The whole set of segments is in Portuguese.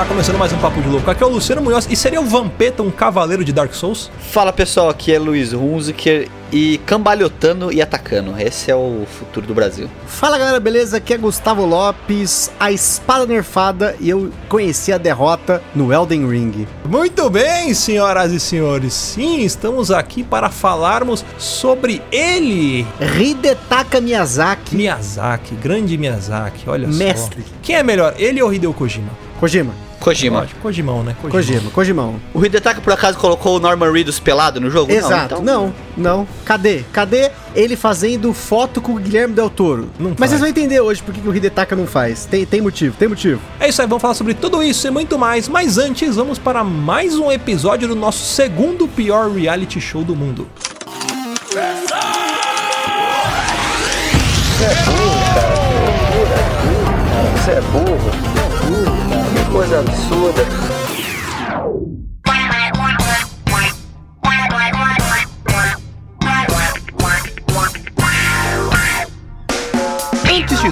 Tá começando mais um Papo de Louco. Aqui é o Luciano Munhoz e seria o Vampeta um cavaleiro de Dark Souls? Fala pessoal, aqui é Luiz Hunziker e cambalhotando e atacando. Esse é o futuro do Brasil. Fala galera, beleza? Aqui é Gustavo Lopes, a espada nerfada e eu conheci a derrota no Elden Ring. Muito bem, senhoras e senhores. Sim, estamos aqui para falarmos sobre ele. Hidetaka Miyazaki. Miyazaki, grande Miyazaki, olha Mestre. só. Quem é melhor, ele ou Hideo Kojima? Kojima. Kojima. Lógico, Kojimão, né? Kojima, Kojimão. O Hidetaka por acaso colocou o Norman Reedus pelado no jogo? Exato. Não, então... Não, não. Cadê? Cadê ele fazendo foto com o Guilherme Del Toro? Não Mas faz. vocês vão entender hoje por que o Hidetaka não faz. Tem, tem motivo, tem motivo. É isso aí, vamos falar sobre tudo isso e muito mais. Mas antes, vamos para mais um episódio do nosso segundo pior reality show do mundo. Você é burro. Você é burro, cara. Que coisa absurda.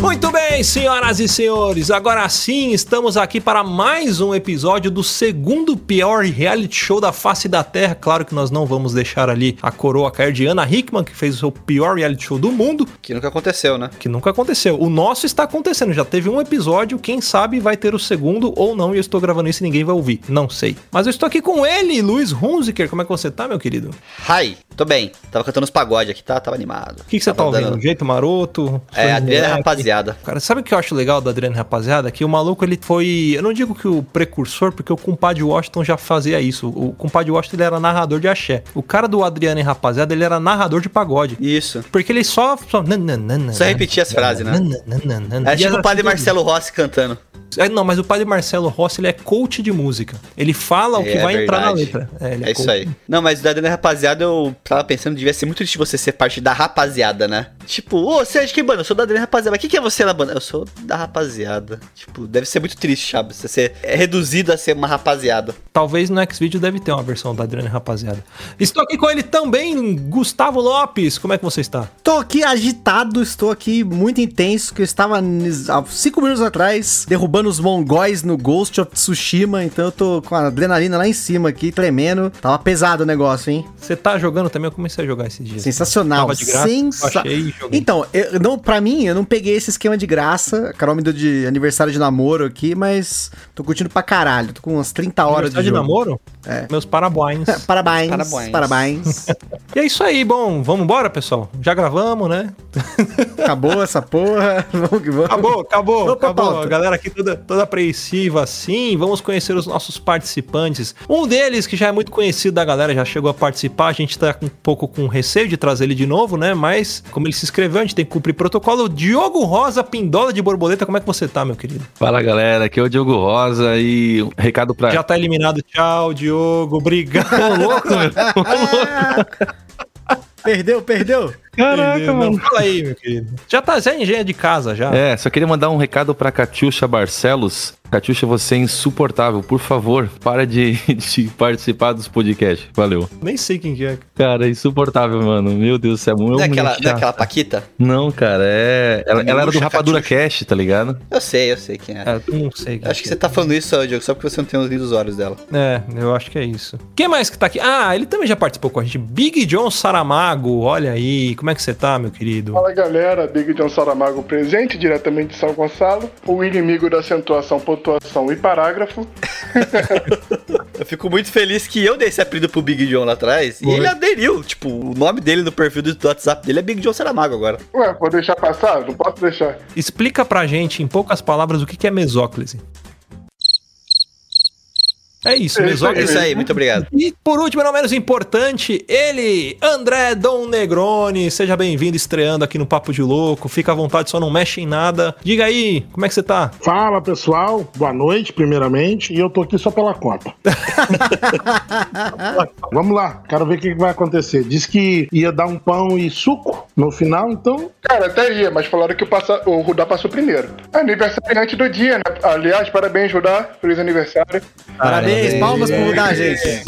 Muito bem, senhoras e senhores, agora sim estamos aqui para mais um episódio do segundo pior reality show da face da Terra. Claro que nós não vamos deixar ali a coroa cair de Ana Hickman, que fez o seu pior reality show do mundo, Que nunca aconteceu, né? que nunca aconteceu. O nosso está acontecendo, já teve um episódio, quem sabe vai ter o segundo ou não, e eu estou gravando isso e ninguém vai ouvir, não sei. Mas eu estou aqui com ele, Luiz Hunziker, como é que você tá, meu querido? Hi, tô bem. Tava cantando os pagode aqui, tá? Tava animado. O que, que você tá ouvindo? dando- Jeito maroto? É, moleque? Rapaziada. Cara, sabe o que eu acho legal do Adriano Rapaziada? Que o maluco, ele foi... Eu não digo que o precursor, porque o compadre Washington já fazia isso. O compadre Washington, ele era narrador de axé. O cara do Adriano Rapaziada, ele era narrador de pagode. Isso. Porque ele só... Só, Só repetia as frases, né? É tipo o padre tudo- Marcelo Rossi cantando. É, não, mas o padre Marcelo Rossi, ele é coach de música. Ele fala o que É vai entrar na verdade. letra. ele É isso coach. aí. Não, mas da Adriana Rapaziada eu tava pensando, devia ser muito triste você ser parte da rapaziada, né? Tipo, ô, você é de que banda? Eu sou da Adriana Rapaziada. Mas o que, que é você na banda? Eu sou da rapaziada. Tipo, deve ser muito triste, sabe? Você ser é reduzido a ser uma rapaziada. Talvez no Xvideo deve ter uma versão da Adriana Rapaziada. Estou aqui com ele também, Gustavo Lopes. Como é que você está? Tô aqui agitado, estou aqui muito intenso, que eu estava há cinco minutos atrás derrubando os mongóis no Ghost of Tsushima, então eu tô com a adrenalina lá em cima aqui, tremendo. Tava pesado o negócio, hein? Você tá jogando também? Eu comecei a jogar esses dias. Sensacional. Tava de graça, Sensa... e joguei. Então, eu, não, pra mim, eu não peguei esse esquema de graça. A Carol me deu de aniversário de namoro aqui, mas tô curtindo pra caralho. Tô com umas 30 horas de, Aniversário de jogo. namoro? É. Meus parabéns. Parabéns, Parabéns. parabéns. e é isso aí, bom, vamos embora, pessoal? Já gravamos, né? Acabou essa porra. Vamos que vamos. Acabou, acabou, pra acabou. pauta. A galera aqui toda, toda apreensiva, assim. Vamos conhecer os nossos participantes. Um deles, que já é muito conhecido da galera, já chegou a participar. A gente tá um pouco com receio de trazer ele de novo, né? Mas, como ele se inscreveu, a gente tem que cumprir protocolo. Diogo Rosa, Pindola de Borboleta, como é que você tá, meu querido? Fala galera, aqui é o Diogo Rosa e um recado pra. Já tá eliminado. Tchau, Diogo. Obrigado. Ô, louco, meu. Perdeu, perdeu. Caraca, mano. Fala aí, meu querido. Já tá, já é engenheiro de casa, já. É, só queria mandar um recado pra Catiuxa Barcelos. Catiuxa, você é insuportável. Por favor, para de, de participar dos podcasts. Valeu. Nem sei quem que é. Cara, é insuportável, mano. Meu Deus do céu. Não é aquela, muito não é aquela Paquita? Não, cara, é. Ela, ela era do Rapadura Catiuxa. Cast, tá ligado? Eu sei, eu sei quem é. É, eu não sei. quem Acho que você tá falando isso, Diogo, só porque você não tem os lindos olhos dela. É, eu acho que é isso. Quem mais que tá aqui? Ah, ele também já participou com a gente. Big John Saramago, olha aí. Como é que você tá, meu querido? Fala galera, Big John Saramago presente, diretamente de São Gonçalo, o inimigo da acentuação, pontuação e parágrafo. Eu fico muito feliz que eu dei esse apelido pro Big John lá atrás e Foi. ele aderiu. Tipo, o nome dele no perfil do, WhatsApp dele é Big John Saramago agora. Ué, vou deixar passar? Não posso deixar. Explica pra gente, em poucas palavras, o que que é mesóclise. É isso, É isso É isso aí, muito obrigado. E por último, não menos importante, ele, André Dom Negroni. Seja bem-vindo, estreando aqui no Papo de Louco. Fica à vontade, só não mexe em nada. Diga aí, como é que você tá? Fala pessoal, boa noite, primeiramente, e eu tô aqui só pela conta. Vamos lá, quero ver o que que vai acontecer. Diz que ia dar um pão e suco no final, então. Cara, até ia, mas falaram que o, passa... o Rudá passou primeiro. Aniversariante do dia, né? Aliás, parabéns, Rudá. Feliz aniversário. Parabéns, palmas pro Rudá, gente.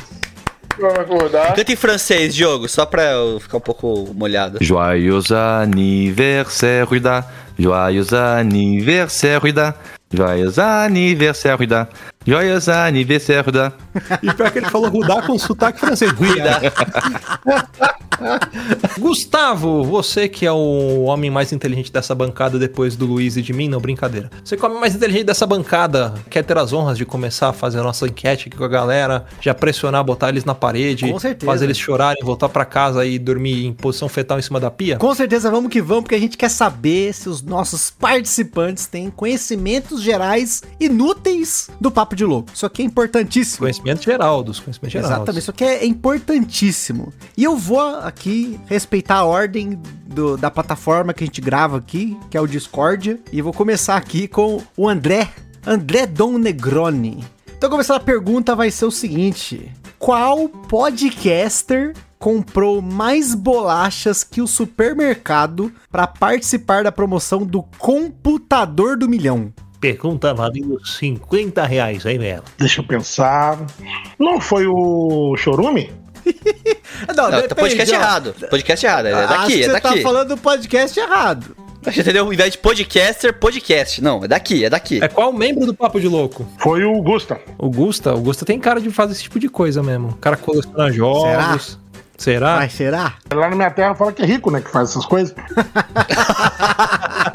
Canta em francês, Diogo, só pra eu ficar um pouco molhado. Joyeux anniversaire da. Joyeux anniversaire da. Joyeux anniversaire da. Joyeux anniversaire da. E pior que ele falou Rudá com sotaque francês. Rudá. Gustavo, você que é o homem mais inteligente dessa bancada depois do Luiz e de mim, não, brincadeira. Você que é o homem mais inteligente dessa bancada, quer ter as honras de começar a fazer a nossa enquete aqui com a galera, já pressionar, botar eles na parede, Com certeza. fazer eles chorarem, voltar pra casa e dormir em posição fetal em cima da pia? Com certeza vamos que vamos, porque a gente quer saber se os nossos participantes têm conhecimentos gerais inúteis do Papo de Louco. Isso aqui é importantíssimo. Conhecimento geral, dos conhecimentos gerais. Exatamente, isso aqui é importantíssimo. E eu vou aqui respeitar a ordem do- da plataforma que a gente grava aqui, que é o Discord, e vou começar aqui com o André, André Dom Negroni. Então, começando a pergunta vai ser o seguinte: qual podcaster comprou mais bolachas que o supermercado para participar da promoção do computador do milhão? Pergunta valendo 50 reais, aí, Melo. Deixa eu pensar. Não foi o Chorume? Não, tá depende, podcast ó. errado. Podcast errado. É Acho daqui, que é você daqui. tá falando do podcast errado. Entendeu? Ao invés de podcaster, podcast. Não, é daqui, é daqui. É qual membro do Papo de Louco? Foi o Gusta. O Gusta, o Gusta tem cara de fazer esse tipo de coisa mesmo. O cara coleciona jogos. Será? Mas será? Lá na minha terra fala que é rico, né? Que faz essas coisas.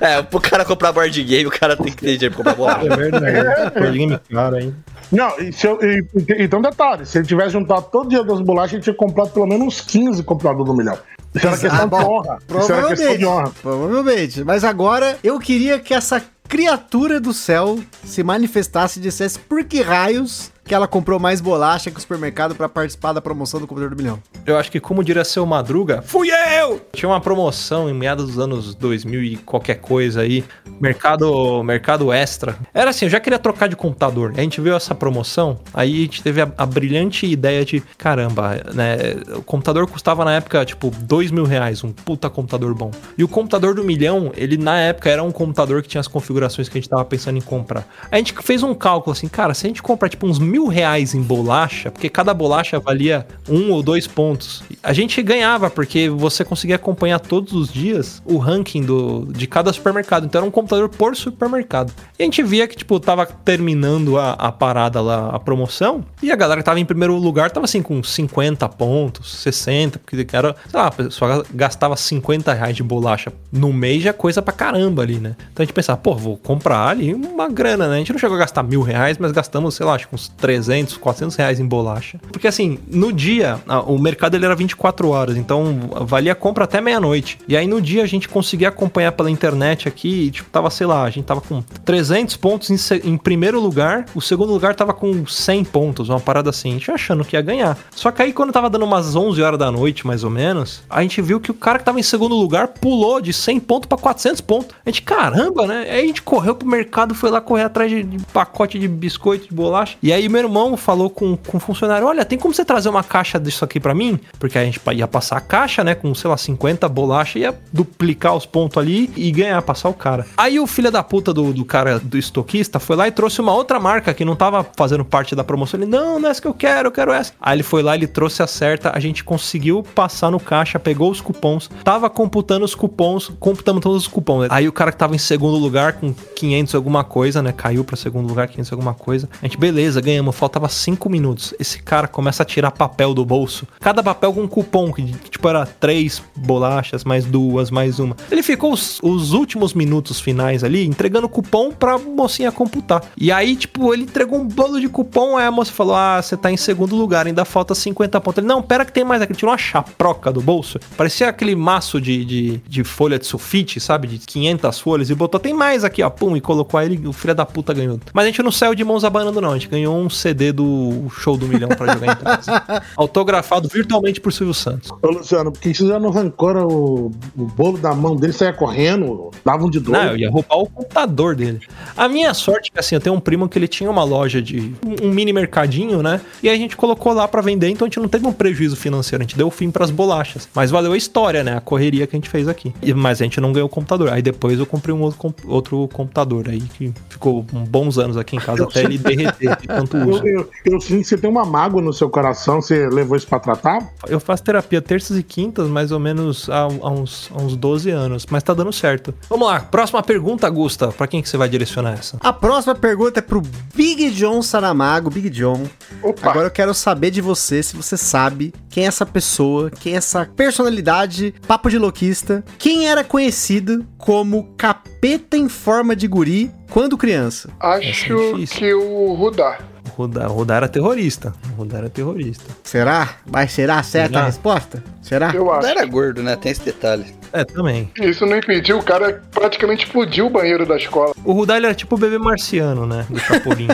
É, pro cara comprar board game, o cara tem que ter dinheiro pra comprar bola. É verdade. Board game caro, hein? Não, e se eu, e- e- então detalhe, se ele tivesse juntado todo dia das bolachas, ele tinha comprado pelo menos uns 15 compradores do milhão. Isso era questão Ah, de bom, honra. Isso era questão de honra. Provavelmente. Mas agora eu queria que essa criatura do céu se manifestasse e dissesse por que raios que ela comprou mais bolacha que o supermercado pra participar da promoção do computador do milhão. Eu acho que, como diria seu Madruga, fui eu! Tinha uma promoção em meados dos anos 2000 e qualquer coisa aí, mercado, mercado extra. Era assim, eu já queria trocar de computador. A gente viu essa promoção, aí a gente teve a, a brilhante ideia de, caramba, né, o computador custava na época, tipo, dois mil reais, um puta computador bom. E o computador do milhão, ele na época era um computador que tinha as configurações que a gente tava pensando em comprar. A gente fez um cálculo assim, cara, se a gente comprar, tipo, uns mil reais em bolacha, porque cada bolacha valia um ou dois pontos, a gente ganhava, porque você conseguia acompanhar todos os dias o ranking do, de cada supermercado. Então era um computador por supermercado. E a gente via que, tipo, tava terminando a, a parada lá, a promoção, e a galera que tava em primeiro lugar tava assim com 50 pontos, 60, porque era, sei lá, a pessoa gastava 50 reais de bolacha no mês já é coisa pra caramba ali, né? Então a gente pensava, pô, vou comprar ali uma grana, né? A gente não chegou a gastar mil reais, mas gastamos, sei lá, acho que uns 300, 400 reais em bolacha. Porque assim, no dia, o mercado ele era 24 horas, então valia a compra até meia-noite. E aí no dia a gente conseguia acompanhar pela internet aqui, e, tipo, tava, sei lá, a gente tava com 300 pontos em, em primeiro lugar, o segundo lugar tava com 100 pontos, uma parada assim, a gente achando que ia ganhar. Só que aí quando tava dando umas 11 horas da noite, mais ou menos, a gente viu que o cara que tava em segundo lugar pulou de 100 pontos pra 400 pontos. A gente, caramba, né? Aí a gente correu pro mercado, foi lá correr atrás de, de pacote de biscoito, de bolacha. E aí meu irmão falou com, com o funcionário: Olha, tem como você trazer uma caixa disso aqui pra mim? Porque a gente ia passar a caixa, né? Com, sei lá, 50 bolachas, ia duplicar os pontos ali e ganhar, passar o cara. Aí o filho da puta do, do cara, do estoquista, foi lá e trouxe uma outra marca que não tava fazendo parte da promoção. Ele, não, não é essa que eu quero, eu quero essa. Aí ele foi lá, ele trouxe a certa, a gente conseguiu passar no caixa, pegou os cupons, tava computando os cupons, computamos todos os cupons. Aí o cara que tava em segundo lugar com 500 alguma coisa, né? Caiu pra segundo lugar, 500 alguma coisa. A gente, beleza, ganhamos, faltava 5 minutos. Esse cara começa a tirar papel do bolso. Cada papel com um cupom, que tipo era três bolachas, mais duas, mais uma. Ele ficou os, os últimos minutos finais ali entregando cupom pra mocinha computar. E aí, tipo, ele entregou um bolo de cupom, aí a moça falou: Ah, você tá em segundo lugar, ainda falta 50 pontos. Ele, não, pera que tem mais aqui. Ele tirou uma chaproca do bolso. Parecia aquele maço de, de, de folha de sulfite, sabe? De 500 folhas. E botou, tem mais aqui, ó. Pum, e colocou aí, o filho da puta ganhou. Mas a gente não saiu de mãos abanando, não. A gente ganhou um CD do Show do Milhão pra jogar em casa. Autografado virtualmente por Silvio Santos. Ô, Luciano, por que você já não arrancou o, o bolo da mão dele, saia correndo, dava um de doido? Não, eu ia roubar o computador dele. A minha sorte é que, assim, eu tenho um primo que ele tinha uma loja de... um mini mercadinho, né? E a gente colocou lá pra vender, então a gente não teve um prejuízo financeiro. A gente deu fim pras bolachas. Mas valeu a história, né? A correria que a gente fez aqui. E- Mas a gente não ganhou o computador. Aí depois eu comprei um outro, outro computador aí, que ficou bons anos aqui em casa até ele derreter de tanto Eu, eu, eu sinto que você tem uma mágoa no seu coração, você levou isso pra tratar? Eu faço terapia terças e quintas, mais ou menos há, há uns, há uns 12 anos, mas tá dando certo. Vamos lá, próxima pergunta, Gusta. Pra quem que você vai direcionar essa? A próxima pergunta é pro Big John Saramago. Big John. Opa. Agora eu quero saber de você, se você sabe quem é essa pessoa, quem é essa personalidade, papo de louquista, quem era conhecido como capeta em forma de guri quando criança. Acho é que o Rudá. O Rudá, o Rudá era terrorista. Era terrorista. Será? Mas será certa Será? a resposta? Será? Eu acho. era gordo, né? Tem esse detalhe. É, também. Isso não impediu, o cara praticamente explodiu o banheiro da escola. O Rudá ele era tipo o bebê marciano, né? Do Chapolin.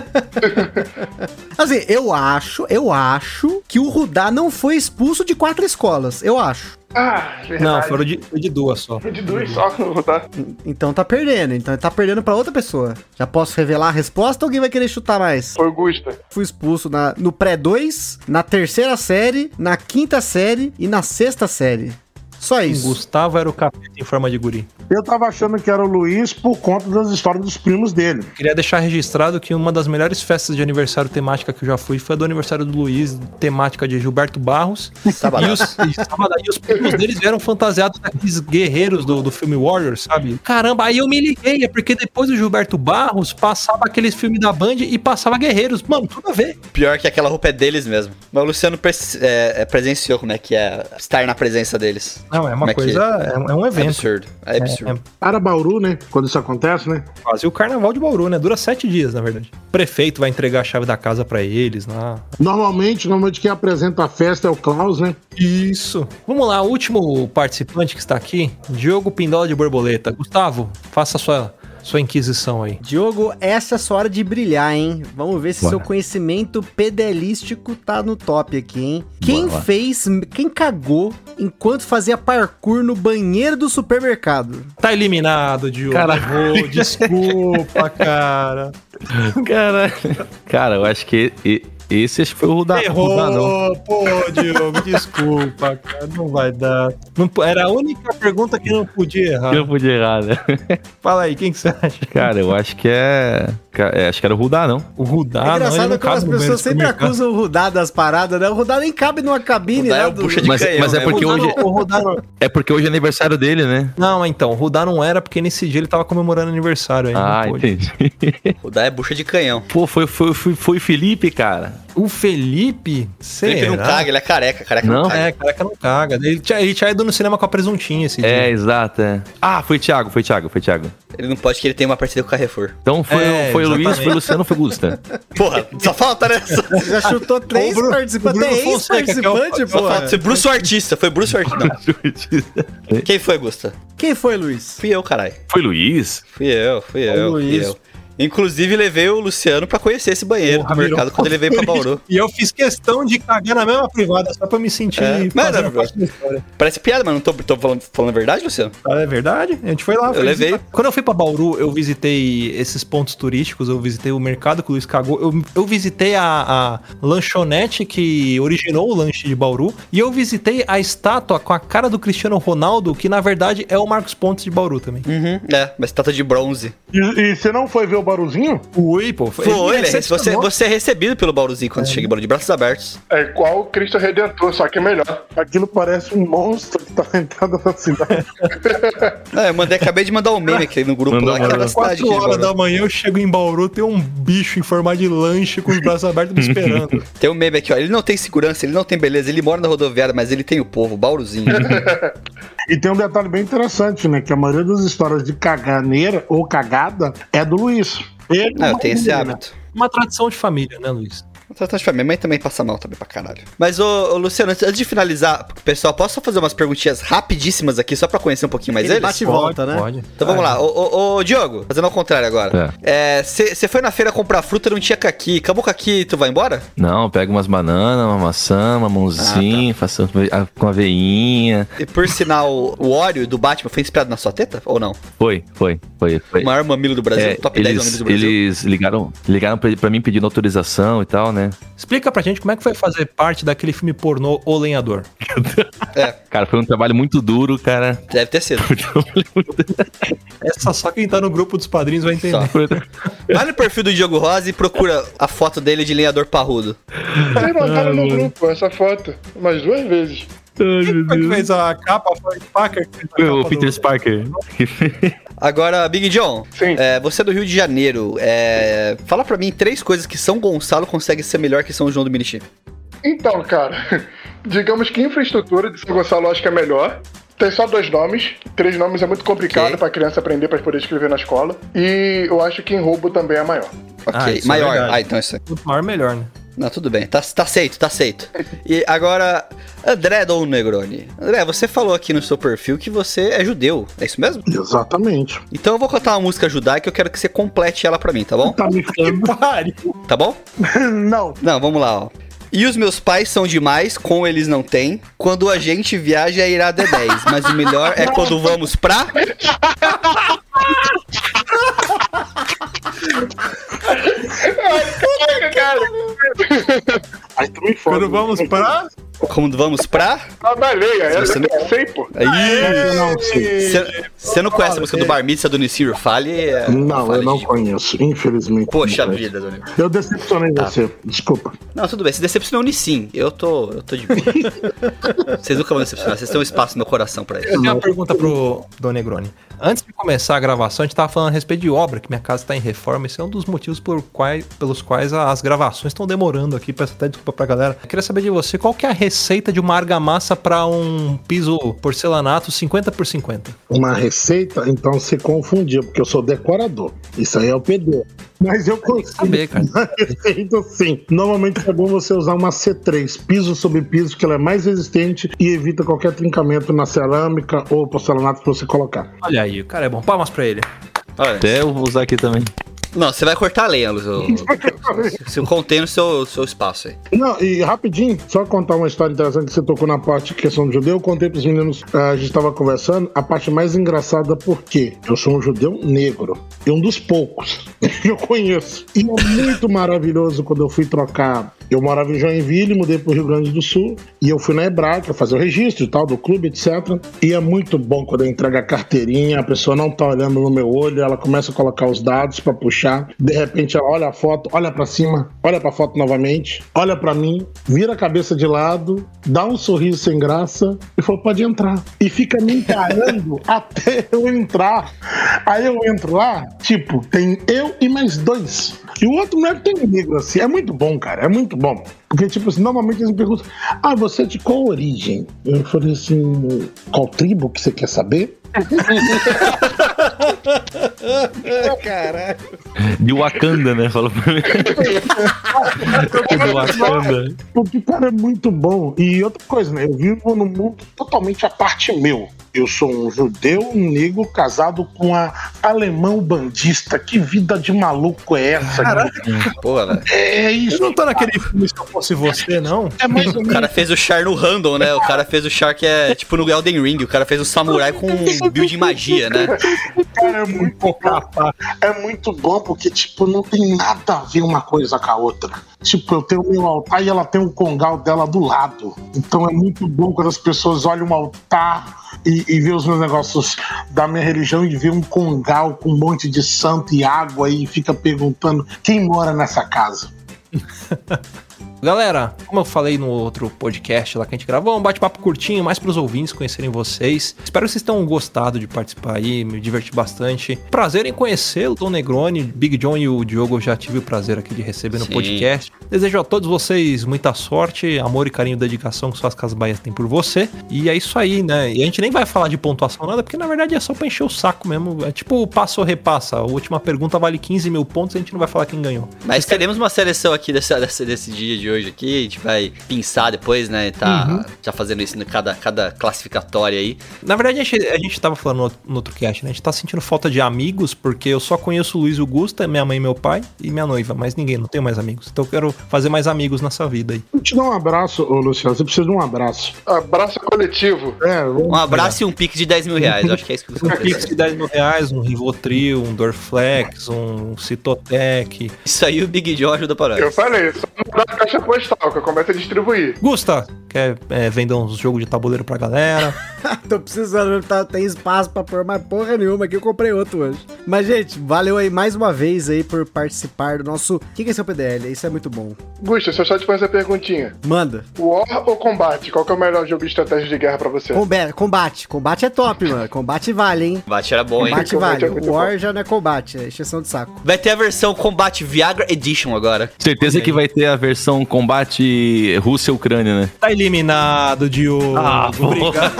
Assim, eu acho, eu acho que o Rudá não foi expulso de quatro escolas. Eu acho. Ah, verdade. Não, foram de, foi de duas só. De duas só, Rudá. Então tá perdendo. Então tá perdendo pra outra pessoa. Já posso revelar a resposta ou alguém vai querer chutar mais? Foi Gusta. Fui expulso na, no pré-2, na terceira série, na quinta série e na sexta série. Só O isso. Gustavo era o capeta em forma de guri. Eu tava achando que era o Luiz por conta das histórias dos primos dele. Queria deixar registrado que uma das melhores festas de aniversário temática que eu já fui foi a do aniversário do Luiz, temática de Gilberto Barros. E os, e, e os primos deles vieram fantasiados daqueles guerreiros do, do filme Warriors, sabe? Caramba, aí eu me liguei, é porque depois do Gilberto Barros passava aqueles filmes da Band e passava guerreiros. Mano, tudo a ver. Pior que aquela roupa é deles mesmo. Mas o Luciano pres- é, é, presenciou como é que é estar na presença deles. Não, é Como uma é que- coisa, é, é um É evento. absurdo. É absurdo. É, Para Bauru, né? Quando isso acontece, né? quase o carnaval de Bauru, né? Dura sete dias, na verdade. O prefeito vai entregar a chave da casa pra eles lá. Normalmente, normalmente quem apresenta a festa é o Klaus, né? Isso. Vamos lá, o último participante que está aqui, Diogo Pindola de Borboleta. Gustavo, faça a sua, sua inquisição aí. Diogo, essa é a sua hora de brilhar, hein? Vamos ver se Bora. seu conhecimento pedelístico tá no top aqui, hein? Quem Bora fez, quem cagou enquanto fazia parkour no banheiro do supermercado? Tá eliminado, Diogo. Errou, desculpa, cara. Cara, cara, eu acho que esse acho que foi o Rudá. Rudá, não. Errou, pô, Diogo, desculpa, cara. Não vai dar. Não era a única pergunta que não podia errar. Eu podia errar, né? Fala aí, quem que você acha? Cara, eu acho que é. É, acho que era o Rudá, não. O Rudá, é engraçado não como as pessoas sempre supermercado. acusam o Rudá das paradas, né? O Rudá nem cabe numa cabine Rudá é lá o bucha de Mas- canhão, mas é né? porque O Rudá hoje- não- o Rudá não- É porque hoje é aniversário dele, né? Não, então, o Rudá não era porque nesse dia ele tava comemorando aniversário aí. ah, entendi. O Dá é bucha de canhão. Pô, foi, foi, foi, foi Felipe, cara. O Felipe, será? Ele não caga, ele é careca. Careca não, Não? caga. É, careca não caga. Ele tinha, ele tinha ido no cinema com a presuntinha esse É, dia. exato, é. Ah, foi Thiago, foi Thiago, foi Thiago. Ele não pode que ele tem uma parceria com o Carrefour. Então foi, É, foi o Luiz, foi o Luciano, foi o Gusta. Porra, só falta nessa. Você já chutou três Bruno- participantes. o Bruno Três Fonseca, que é o- Só falta Bruce o artista. Foi Bruce o artista. Quem foi, Gusta? Quem foi, Luiz? Fui eu, caralho. Foi Luiz? Fui eu, fui Foi eu, o fui Luiz. eu. Inclusive, levei o Luciano pra conhecer esse banheiro Porra, do mercado virou quando ele veio pra Bauru. E eu fiz questão de cagar na mesma privada só pra me sentir É. da história. Parece piada, mas não tô, tô falando, falando a verdade, Luciano? Ah, É verdade? A gente foi lá. foi levei. visitar. Quando eu fui pra Bauru, eu visitei esses pontos turísticos, eu visitei o mercado que o Luiz cagou, eu, eu visitei a, a lanchonete que originou o lanche de Bauru, e eu visitei a estátua com a cara do Cristiano Ronaldo, que na verdade é o Marcos Pontes de Bauru também. Uhum. É, mas trata de bronze. E, e você não foi ver o Baruzinho? Fui, pô. Foi, me ele, você, você é recebido pelo Bauruzinho quando chega em Bauru, de braços abertos. É igual o Cristo Redentor, só que é melhor. Aquilo parece um monstro que tá na entrada da cidade. É, eu mandei, acabei de mandar um meme aqui no grupo Mandou, lá, que era da mandou. cidade 4 aqui de horas da manhã eu chego em Bauru, tem um bicho em forma de lanche com os braços abertos me esperando. Tem um meme aqui, ó. Ele não tem segurança, ele não tem beleza, ele mora na rodoviária, mas ele tem o povo, Bauruzinho. E tem um detalhe bem interessante, né? Que a maioria das histórias de caganeira ou cagada é do Luiz. Ele Não, eu tenho esse né? hábito. Uma tradição de família, né, Luiz? Minha mãe também passa mal também pra caralho. Mas, ô, ô, Luciano, antes de finalizar, pessoal, posso só fazer umas perguntinhas rapidíssmas aqui, só pra conhecer um pouquinho mais Ele eles? bate e volta, né? Pode. Então vamos lá, ô, ô, ô, Diogo, fazendo ao contrário agora. É. Você foi na feira comprar fruta, não tinha caqui. Acabou caqui, tu vai embora? Não, pega umas bananas, uma maçã, uma mãozinha, faça a- com aveinha. E por sinal, o óleo do Batman foi inspirado na sua teta? Ou não? Foi, foi, foi. foi. O maior mamilo do Brasil, É, top 10 mamilos eles, do Brasil. eles ligaram, ligaram pra, pra mim pedindo autorização e tal, né? Explica pra gente como é que foi fazer parte daquele filme pornô O Lenhador. É, Cara, foi um trabalho muito duro, cara. deve ter sido. Essa só quem tá no grupo dos padrinhos vai entender. Só. Vai no perfil do Diogo Rosa e procura a foto dele de lenhador parrudo. Vocês mandaram no grupo essa foto umas duas vezes. Quem foi que fez a capa? Foi o a O Peter do- Sparker. Agora, Big John, Sim. é, você é do Rio de Janeiro. É, fala pra mim três coisas que São Gonçalo consegue ser melhor que São João do Meriti. Então, cara, digamos que infraestrutura de São Gonçalo eu acho que é melhor. Tem só dois nomes. Três nomes é muito complicado Ok. pra criança aprender pra poder escrever na escola. E eu acho que em roubo também é maior. Ok, Ah, isso é maior. verdade. ah, então isso aí. Quanto maior, melhor, né? Não, tudo bem. Tá, tá aceito, tá aceito. E agora, André Dom Negroni. André, você falou aqui no seu perfil que você é judeu. É isso mesmo? Exatamente. Então eu vou cantar uma música judaica e eu quero que você complete ela pra mim, tá bom? Tá me falando. Pariu. Tá bom? Não. Não, vamos lá, ó. E os meus pais são demais, com eles não tem. Quando a gente viaja, é irado é 10. Mas o melhor é quando vamos pra. Aí tu me fala. Quando vamos pra. Quando vamos pra. A baleia, essa você eu sei, pô. Aí. Eu não sei. Você não conhece a música do Bar Mitzvah do Nisir? Fale. é, Não, fale eu não de- conheço, infelizmente. Poxa Não vida, Dona. Eu decepcionei você, desculpa. Não, tudo bem. Se decepcionou o Nissim. Eu tô, eu tô de boa. Vocês nunca vão decepcionar. Vocês têm um espaço no meu coração pra isso. Eu tenho uma pergunta pro Don Negroni. Antes de começar a gravação, a gente tava falando a respeito de obra, que minha casa tá em reforma. Esse é um dos motivos por quais, pelos quais as gravações estão demorando aqui. Peço até desculpa pra galera. Eu queria saber de você qual que é a receita de uma argamassa pra um piso porcelanato 50 por 50. Uma receita, então se confundiu, porque eu sou decorador. Isso aí é o PD. Mas eu consigo. saber, cara. Uma receita sim. Normalmente é bom você usar uma C3, piso sobre piso, que ela é mais resistente e evita qualquer trincamento na cerâmica ou porcelanato que você colocar. Olha aí, o cara é bom. Palmas pra ele. Olha. Até eu vou usar aqui também. Não, você vai cortar a lenha, Luz. Eu- Se contém no seu, seu espaço aí. Não, e rapidinho, só contar uma história interessante que você tocou na parte de questão do judeu. Eu contei pros meninos, ah, a gente tava conversando, a parte mais engraçada porque eu sou um judeu negro. E um dos poucos que eu conheço. E é muito maravilhoso quando eu fui trocar. Eu morava em Joinville, mudei pro Rio Grande do Sul. E eu fui na Hebraica fazer o registro tal, do clube, etc. E é muito bom quando eu entrego a carteirinha, a pessoa não tá olhando no meu olho, ela começa a colocar os dados pra puxar. De repente ela olha a foto, olha pra cima, olha pra foto novamente, olha pra mim, vira a cabeça de lado, dá um sorriso sem graça e falou: pode entrar. E fica me encarando até eu entrar. Aí eu entro lá, tipo, tem eu e mais dois. E o outro não é tem negro assim. É muito bom, cara. É muito bom. Porque, tipo assim, normalmente eles me perguntam: Ah, você é de qual origem? Eu falei assim: qual tribo que você quer saber? De Wakanda, né? Falou pra mim. De Wakanda. Porque, cara, é muito bom. E outra coisa, né? Eu vivo num mundo totalmente à parte meu. Eu sou um judeu negro casado com a alemão bandista. Que vida de maluco é essa? cara? Porra. É Eu isso. não tô naquele filme Se Eu Fosse Você, não. É mais ou O menos. cara fez o Char no random, né? O cara fez o Char que é tipo no Elden Ring. O cara fez o samurai com build de magia, né? Cara, é muito bom. É muito bom porque, tipo, não tem nada a ver uma coisa com a outra. Tipo, eu tenho o meu altar e ela tem o congal dela do lado. Então é muito bom quando as pessoas olham o altar e, e vê os meus negócios da minha religião e vê um congal com um monte de santo e água e fica perguntando quem mora nessa casa. Galera, como eu falei no outro podcast lá que a gente gravou, um bate-papo curtinho, mais pros ouvintes conhecerem vocês. Espero que vocês tenham gostado de participar aí, me diverti bastante. Prazer em conhecê-lo, Tom Negroni, Big John e o Diogo eu já tive o prazer aqui de receber no Sim. podcast. Desejo a todos vocês muita sorte, amor e carinho dedicação que suas casas baias têm por você. E é isso aí, né? E a gente nem vai falar de pontuação nada, porque na verdade é só pra encher o saco mesmo. É tipo passa ou repassa. A última pergunta vale 15 mil pontos e a gente não vai falar quem ganhou. Mas teremos uma seleção aqui dessa, dessa- desse dia de hoje aqui. A gente vai pinçar depois, né? Tá já fazendo isso em cada, cada classificatória aí. Na verdade, a gente, a gente tava falando no, no outro cast, né? A gente tá sentindo falta de amigos, porque eu só conheço o Luiz e o Gusta, minha mãe e meu pai, e minha noiva, mas ninguém, não tenho mais amigos. Então eu quero fazer mais amigos nessa vida aí. Vou te dar um abraço, ô Luciano. Você precisa de um abraço. Abraço coletivo. É, Um abraço e um pique de 10 mil reais. Eu acho que é isso que você Um fazer. de 10 mil reais, um Rivotril, um Dorflex, um Citotec. Isso aí o Big John ajuda para Eu falei, só mudar caixa postal que eu começo a distribuir. Gusta, quer é, vender uns jogos de tabuleiro pra galera? Tô precisando, tá, tem espaço pra pôr mais porra nenhuma aqui, eu comprei outro hoje. Mas, gente, valeu aí mais uma vez aí por participar do nosso... O que que é seu PDL? Isso é muito bom. Gusta, se eu só te fazer a perguntinha. Manda. War ou combate? Qual que é o melhor jogo de estratégia de guerra pra você? Comba- Combate. Combate é top, mano. Combate vale, hein? Bate era bom, hein? Combate Combate vale. é War bom. já não é combate, é exceção de saco. Vai ter a versão Combate Viagra Edition agora. Certeza que vai ter a versão combate Rússia-Ucrânia, né? Tá eliminado, Diogo. Ah. Obrigado.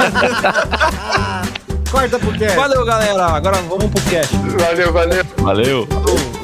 Corta pro cast. Valeu, galera. Agora vamos pro cast. Valeu, valeu. Valeu!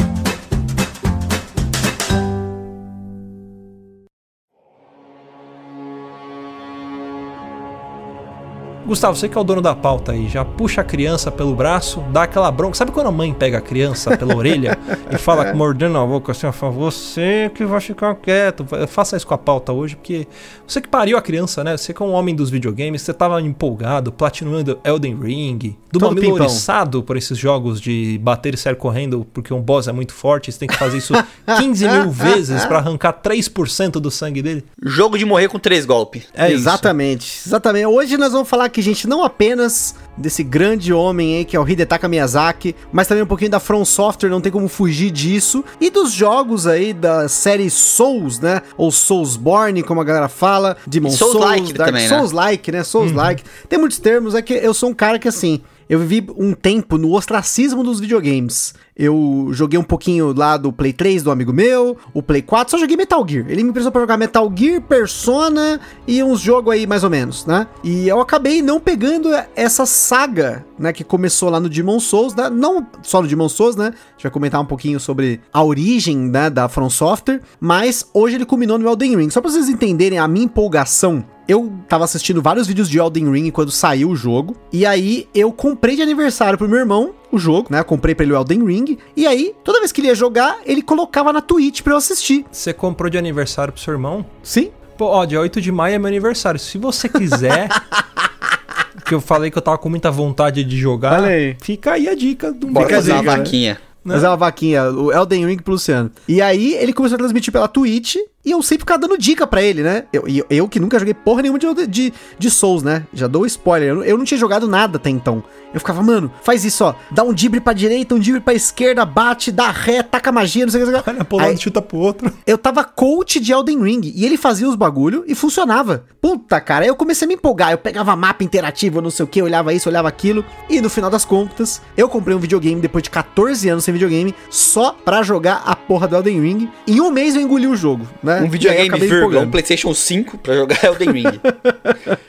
Gustavo, você que é o dono da pauta aí, já puxa a criança pelo braço, dá aquela bronca. Sabe quando a mãe pega a criança pela orelha e fala mordendo a boca assim, fala, você que vai ficar quieto. Faça isso com a pauta hoje, porque você que pariu a criança, né? Você que é um homem dos videogames, você tava empolgado, platinando Elden Ring, do Todo mamilo oriçado por esses jogos de bater e sair correndo porque um boss é muito forte, você tem que fazer isso 15 mil vezes pra arrancar 3% do sangue dele. Jogo de morrer com três golpes. É isso. exatamente, exatamente. Hoje nós vamos falar aqui, gente, não apenas desse grande homem aí que é o Hidetaka Miyazaki, mas também um pouquinho da From Software, não tem como fugir disso, e dos jogos aí da série Souls, né? Ou Soulsborne, como a galera fala, Demon Souls, Souls-like Dark também, né? Souls-like, né? Souls-like. Tem muitos termos, é que eu sou um cara que assim, eu vivi um tempo no ostracismo dos videogames. Eu joguei um pouquinho lá do Play 3 do amigo meu, o Play 4, só joguei Metal Gear. Ele me emprestou pra jogar Metal Gear, Persona e uns jogos aí mais ou menos, né? E eu acabei não pegando essa saga, né, que começou lá no Demon Souls, né? não só no Demon Souls, né? A gente vai comentar um pouquinho sobre a origem, né, da From Software, mas hoje ele culminou no Elden Ring. Só pra vocês entenderem a minha empolgação eu tava assistindo vários vídeos de Elden Ring quando saiu o jogo. E aí eu comprei de aniversário pro meu irmão o jogo, né? Comprei pra ele o Elden Ring. E aí, toda vez que ele ia jogar, ele colocava na Twitch pra eu assistir. Você comprou de aniversário pro seu irmão? Sim. Pô, ó, dia 8 de maio é meu aniversário. Se você quiser. que eu falei que eu tava com muita vontade de jogar. Olha aí. Fica aí a dica do Bora Fica a fazer uma né? vaquinha. Mas é uma vaquinha, o Elden Ring pro Luciano. E aí ele começou a transmitir pela Twitch e eu sempre ficava dando dica pra ele, né? Eu, e eu, que nunca joguei porra nenhuma de, de, de Souls, né? Já dou spoiler. Eu, eu não tinha jogado nada até então. Eu ficava, mano, faz isso, ó. Dá um dibre pra direita, um dibre pra esquerda, bate, dá ré, taca magia, não sei o que. Olha, lado Aí- chuta pro outro. eu tava coach de Elden Ring e ele fazia os bagulho e funcionava. Puta, cara, aí eu comecei a me empolgar. Eu pegava mapa interativo, não sei o que, olhava isso, olhava aquilo. E no final das contas, eu comprei um videogame depois de 14 anos sem videogame, só pra jogar a porra do Elden Ring. Em um mês eu engoli o jogo, né? Né? Um videogame, acabei vírgula, um. PlayStation 5 pra jogar Elden Ring.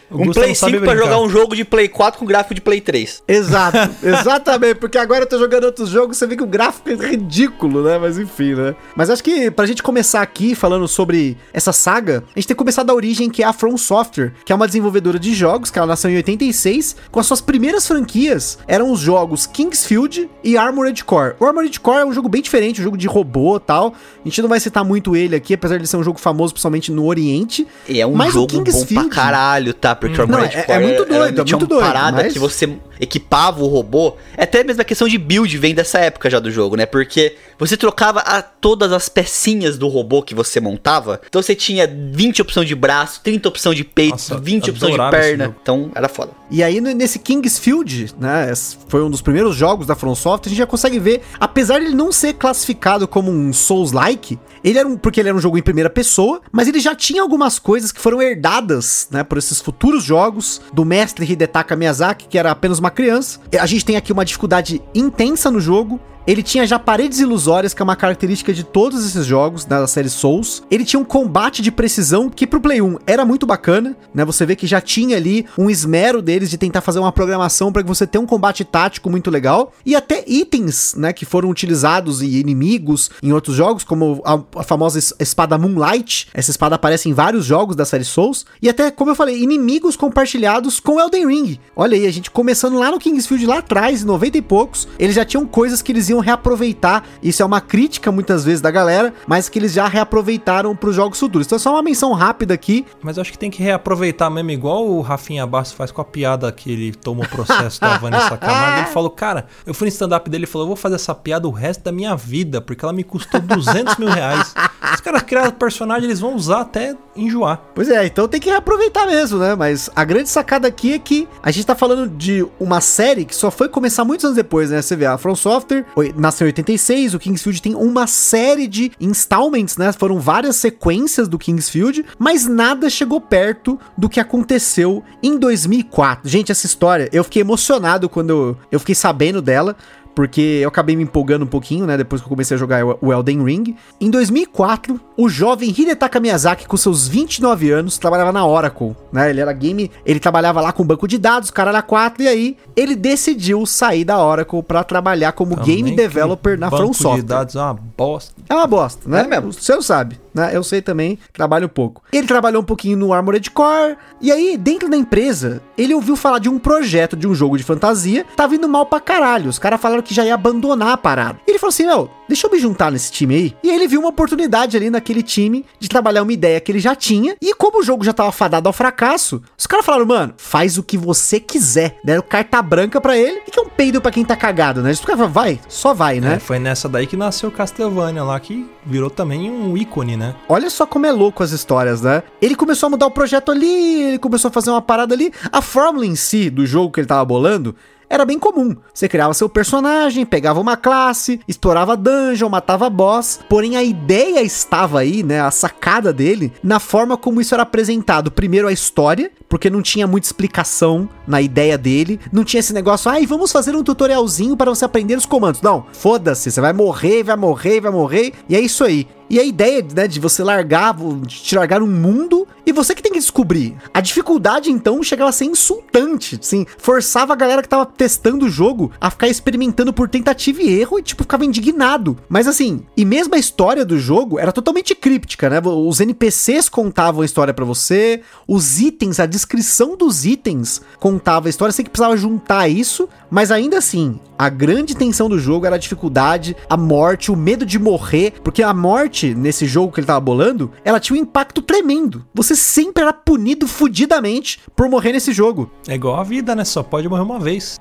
Um Play não sabe 5 pra jogar um jogo de Play 4 com gráfico de Play 3. Exato, exatamente, porque agora eu tô jogando outros jogos, você vê que o gráfico é ridículo, né? Mas enfim, né? Mas acho que pra gente começar aqui falando sobre essa saga, a gente tem que começar da origem que é a From Software, que é uma desenvolvedora de jogos, que ela nasceu em 86, com as suas primeiras franquias eram os jogos Kingsfield e Armored Core. O Armored Core é um jogo bem diferente, um jogo de robô e tal. A gente não vai citar muito ele aqui, apesar de ser um jogo famoso, principalmente no Oriente. E é um Mas jogo bom Kingsfield- pra caralho, tá? Porque o Não, Armored é- é Core muito era- doido, é muito uma doido, parada mas- que você equipava o robô. É Até mesmo a questão de build vem dessa época já do jogo, né? Porque você trocava a- todas as pecinhas do robô que você montava. Então você tinha 20 opção de braço, 30 opção de peito, Nossa, 20 opção de perna. Então era foda. E aí, nesse Kingsfield, né? esse Foi um dos primeiros jogos da From Software, a gente já consegue ver, apesar de ele não ser classificado como um Souls-like, ele era um. Porque ele era um jogo em primeira pessoa, mas ele já tinha algumas coisas que foram herdadas, né, por esses futuros jogos do mestre Hidetaka Miyazaki, que era apenas uma criança. A gente tem aqui uma dificuldade intensa no jogo. Ele tinha já paredes ilusórias, que é uma característica de todos esses jogos da série Souls. Ele tinha um combate de precisão que pro Play 1 era muito bacana, né? Você vê que já tinha ali um esmero deles de tentar fazer uma programação para que você tenha um combate tático muito legal e até itens, né, que foram utilizados e inimigos em outros jogos, como a, a famosa es- espada Moonlight. Essa espada aparece em vários jogos da série Souls e até, como eu falei, inimigos compartilhados com Elden Ring. Olha aí, a gente começando lá no Kingsfield lá atrás, em 90 e poucos, eles já tinham coisas que eles iam reaproveitar. Isso é uma crítica muitas vezes da galera, mas que eles já reaproveitaram para os jogos futuros. Então, só uma menção rápida aqui. Mas eu acho que tem que reaproveitar mesmo, igual o Rafinha Bastos faz com a piada que ele tomou o processo da Vanessa Camargo. Ele falou, cara, eu fui no stand-up dele e falou, eu vou fazer essa piada o resto da minha vida, porque ela me custou 200 mil reais. Os caras criaram personagem, eles vão usar até enjoar. Pois é, então tem que reaproveitar mesmo, né? Mas a grande sacada aqui é que a gente tá falando de uma série que só foi começar muitos anos depois, né? Você vê, a From Software nasceu em 86, o Kingsfield tem uma série de installments, né? Foram várias sequências do Kingsfield, mas nada chegou perto do que aconteceu em 2004. Gente, essa história, eu fiquei emocionado quando eu, eu fiquei sabendo dela. Porque eu acabei me empolgando um pouquinho, né? Depois que eu comecei a jogar o Elden Ring. Em 2004, o jovem Hidetaka Miyazaki, com seus 29 anos, trabalhava na Oracle, né? Ele era game, ele trabalhava lá com banco de dados, caralho a 4, e aí ele decidiu sair da Oracle pra trabalhar como game Também developer que na banco From de Software. dados é uma bosta. É uma bosta, né? É mesmo. Você não sabe, né? Eu sei também, trabalho um pouco. Ele trabalhou um pouquinho no Armored Core, e aí, dentro da empresa, ele ouviu falar de um projeto de um jogo de fantasia, tá vindo mal pra caralho. Os caras falaram que já ia abandonar a parada. E ele falou assim: meu, deixa eu me juntar nesse time aí. E aí ele viu uma oportunidade ali naquele time de trabalhar uma ideia que ele já tinha. E como o jogo já tava fadado ao fracasso, os caras falaram, mano, faz o que você quiser. Deram carta branca pra ele. E que é um peido pra quem tá cagado, né? Os caras falaram, vai, só vai, né? É, foi nessa daí que nasceu Castlevania lá, que virou também um ícone, né? Olha só como é louco as histórias, né? Ele começou a mudar o projeto ali, ele começou a fazer uma parada ali. A fórmula em si do jogo que ele tava bolando era bem comum. Você criava seu personagem, pegava uma classe, explorava dungeon, matava boss. Porém, a ideia estava aí, né? A sacada dele, na forma como isso era apresentado. Primeiro, a história, porque não tinha muita explicação na ideia dele. Não tinha esse negócio, ai, vamos fazer um tutorialzinho para você aprender os comandos. Não, foda-se, você vai morrer, vai morrer, vai morrer. E é isso aí. E a ideia, né, de você largar, de te largar um mundo e você que tem que descobrir. A dificuldade, então, chegava a ser insultante, assim, forçava a galera que tava testando o jogo a ficar experimentando por tentativa e erro e, tipo, ficava indignado. Mas, assim, e mesmo a história do jogo era totalmente críptica, né? Os NPCs contavam a história pra você, os itens, a descrição dos itens contava a história, você que precisava juntar isso, mas ainda assim, a grande tensão do jogo era a dificuldade, a morte, o medo de morrer, porque a morte nesse jogo que ele tava bolando, ela tinha um impacto tremendo. Você sempre era punido fudidamente por morrer nesse jogo. É igual a vida, né? Só pode morrer uma vez.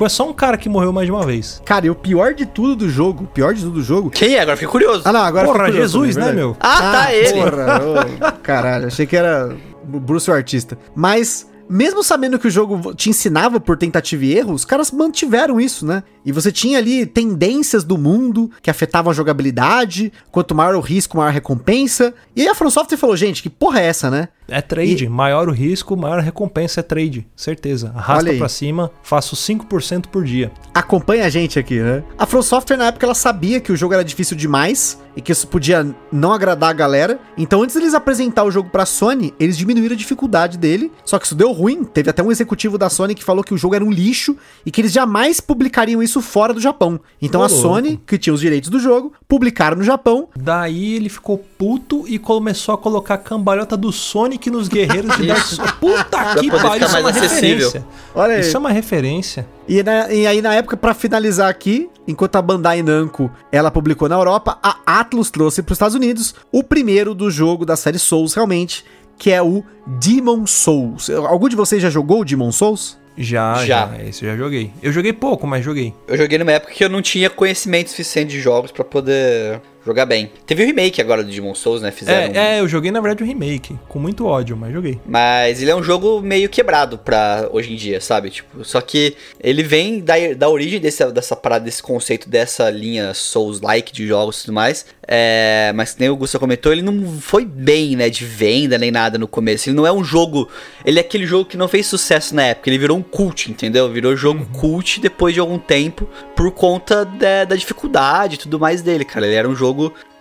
é só um cara que morreu mais de uma vez. Cara, e o pior de tudo do jogo, o pior de tudo do jogo. Quem é? Agora fiquei curioso. Ah, não, agora Porra, curioso Jesus, também, né, verdade. meu? Ah, tá, ele. Porra, ô, caralho, achei que era o Bruce o artista. Mas, mesmo sabendo que o jogo te ensinava por tentativa e erro, os caras mantiveram isso, né? E você tinha ali tendências do mundo que afetavam a jogabilidade, quanto maior o risco, maior a recompensa. E aí a From Software falou, gente, que porra é essa, né? É trade. Maior o risco, maior a recompensa é trade. Certeza. Arrasta pra cima, faço 5% por dia. acompanha a gente aqui, né? A From Software, na época, ela sabia que o jogo era difícil demais e que isso podia não agradar a galera. Então, antes deles apresentar o jogo pra Sony, eles diminuíram a dificuldade dele. Só que isso deu ruim. Teve até um executivo da Sony que falou que o jogo era um lixo e que eles jamais publicariam isso fora do Japão. Então, a Sony, que tinha os direitos do jogo, publicaram no Japão. Daí ele ficou puto e começou a colocar a cambalhota do Sonic nos guerreiros de Dark Souls. Puta que pariu, isso é uma acessível. referência. Olha aí. Isso é uma referência. E, na- e aí, na época, pra finalizar aqui, enquanto a Bandai Namco ela publicou na Europa, a Atlus trouxe para os Estados Unidos o primeiro do jogo da série Souls, realmente, que é o Demon Souls. Algum de vocês já jogou o Demon Souls? Já, Já. já, Esse eu já joguei. Eu joguei pouco, mas joguei. Eu joguei numa época que eu não tinha conhecimento suficiente de jogos pra poder jogar bem. Teve o remake agora do Demon Souls, né? Fizeram. É, é, eu joguei na verdade o remake. Com muito ódio, mas joguei. Mas ele é um jogo meio quebrado pra hoje em dia, sabe? Tipo, só que ele vem da, da origem desse, dessa parada, desse conceito, dessa linha Souls-like de jogos e tudo mais. É, mas nem o Gusta comentou, ele não foi bem, né, de venda nem nada no começo. Ele não é um jogo. Ele é aquele jogo que não fez sucesso na época. Ele virou um cult, entendeu? Virou jogo cult depois de algum tempo por conta da, da dificuldade e tudo mais dele, cara. Ele era um jogo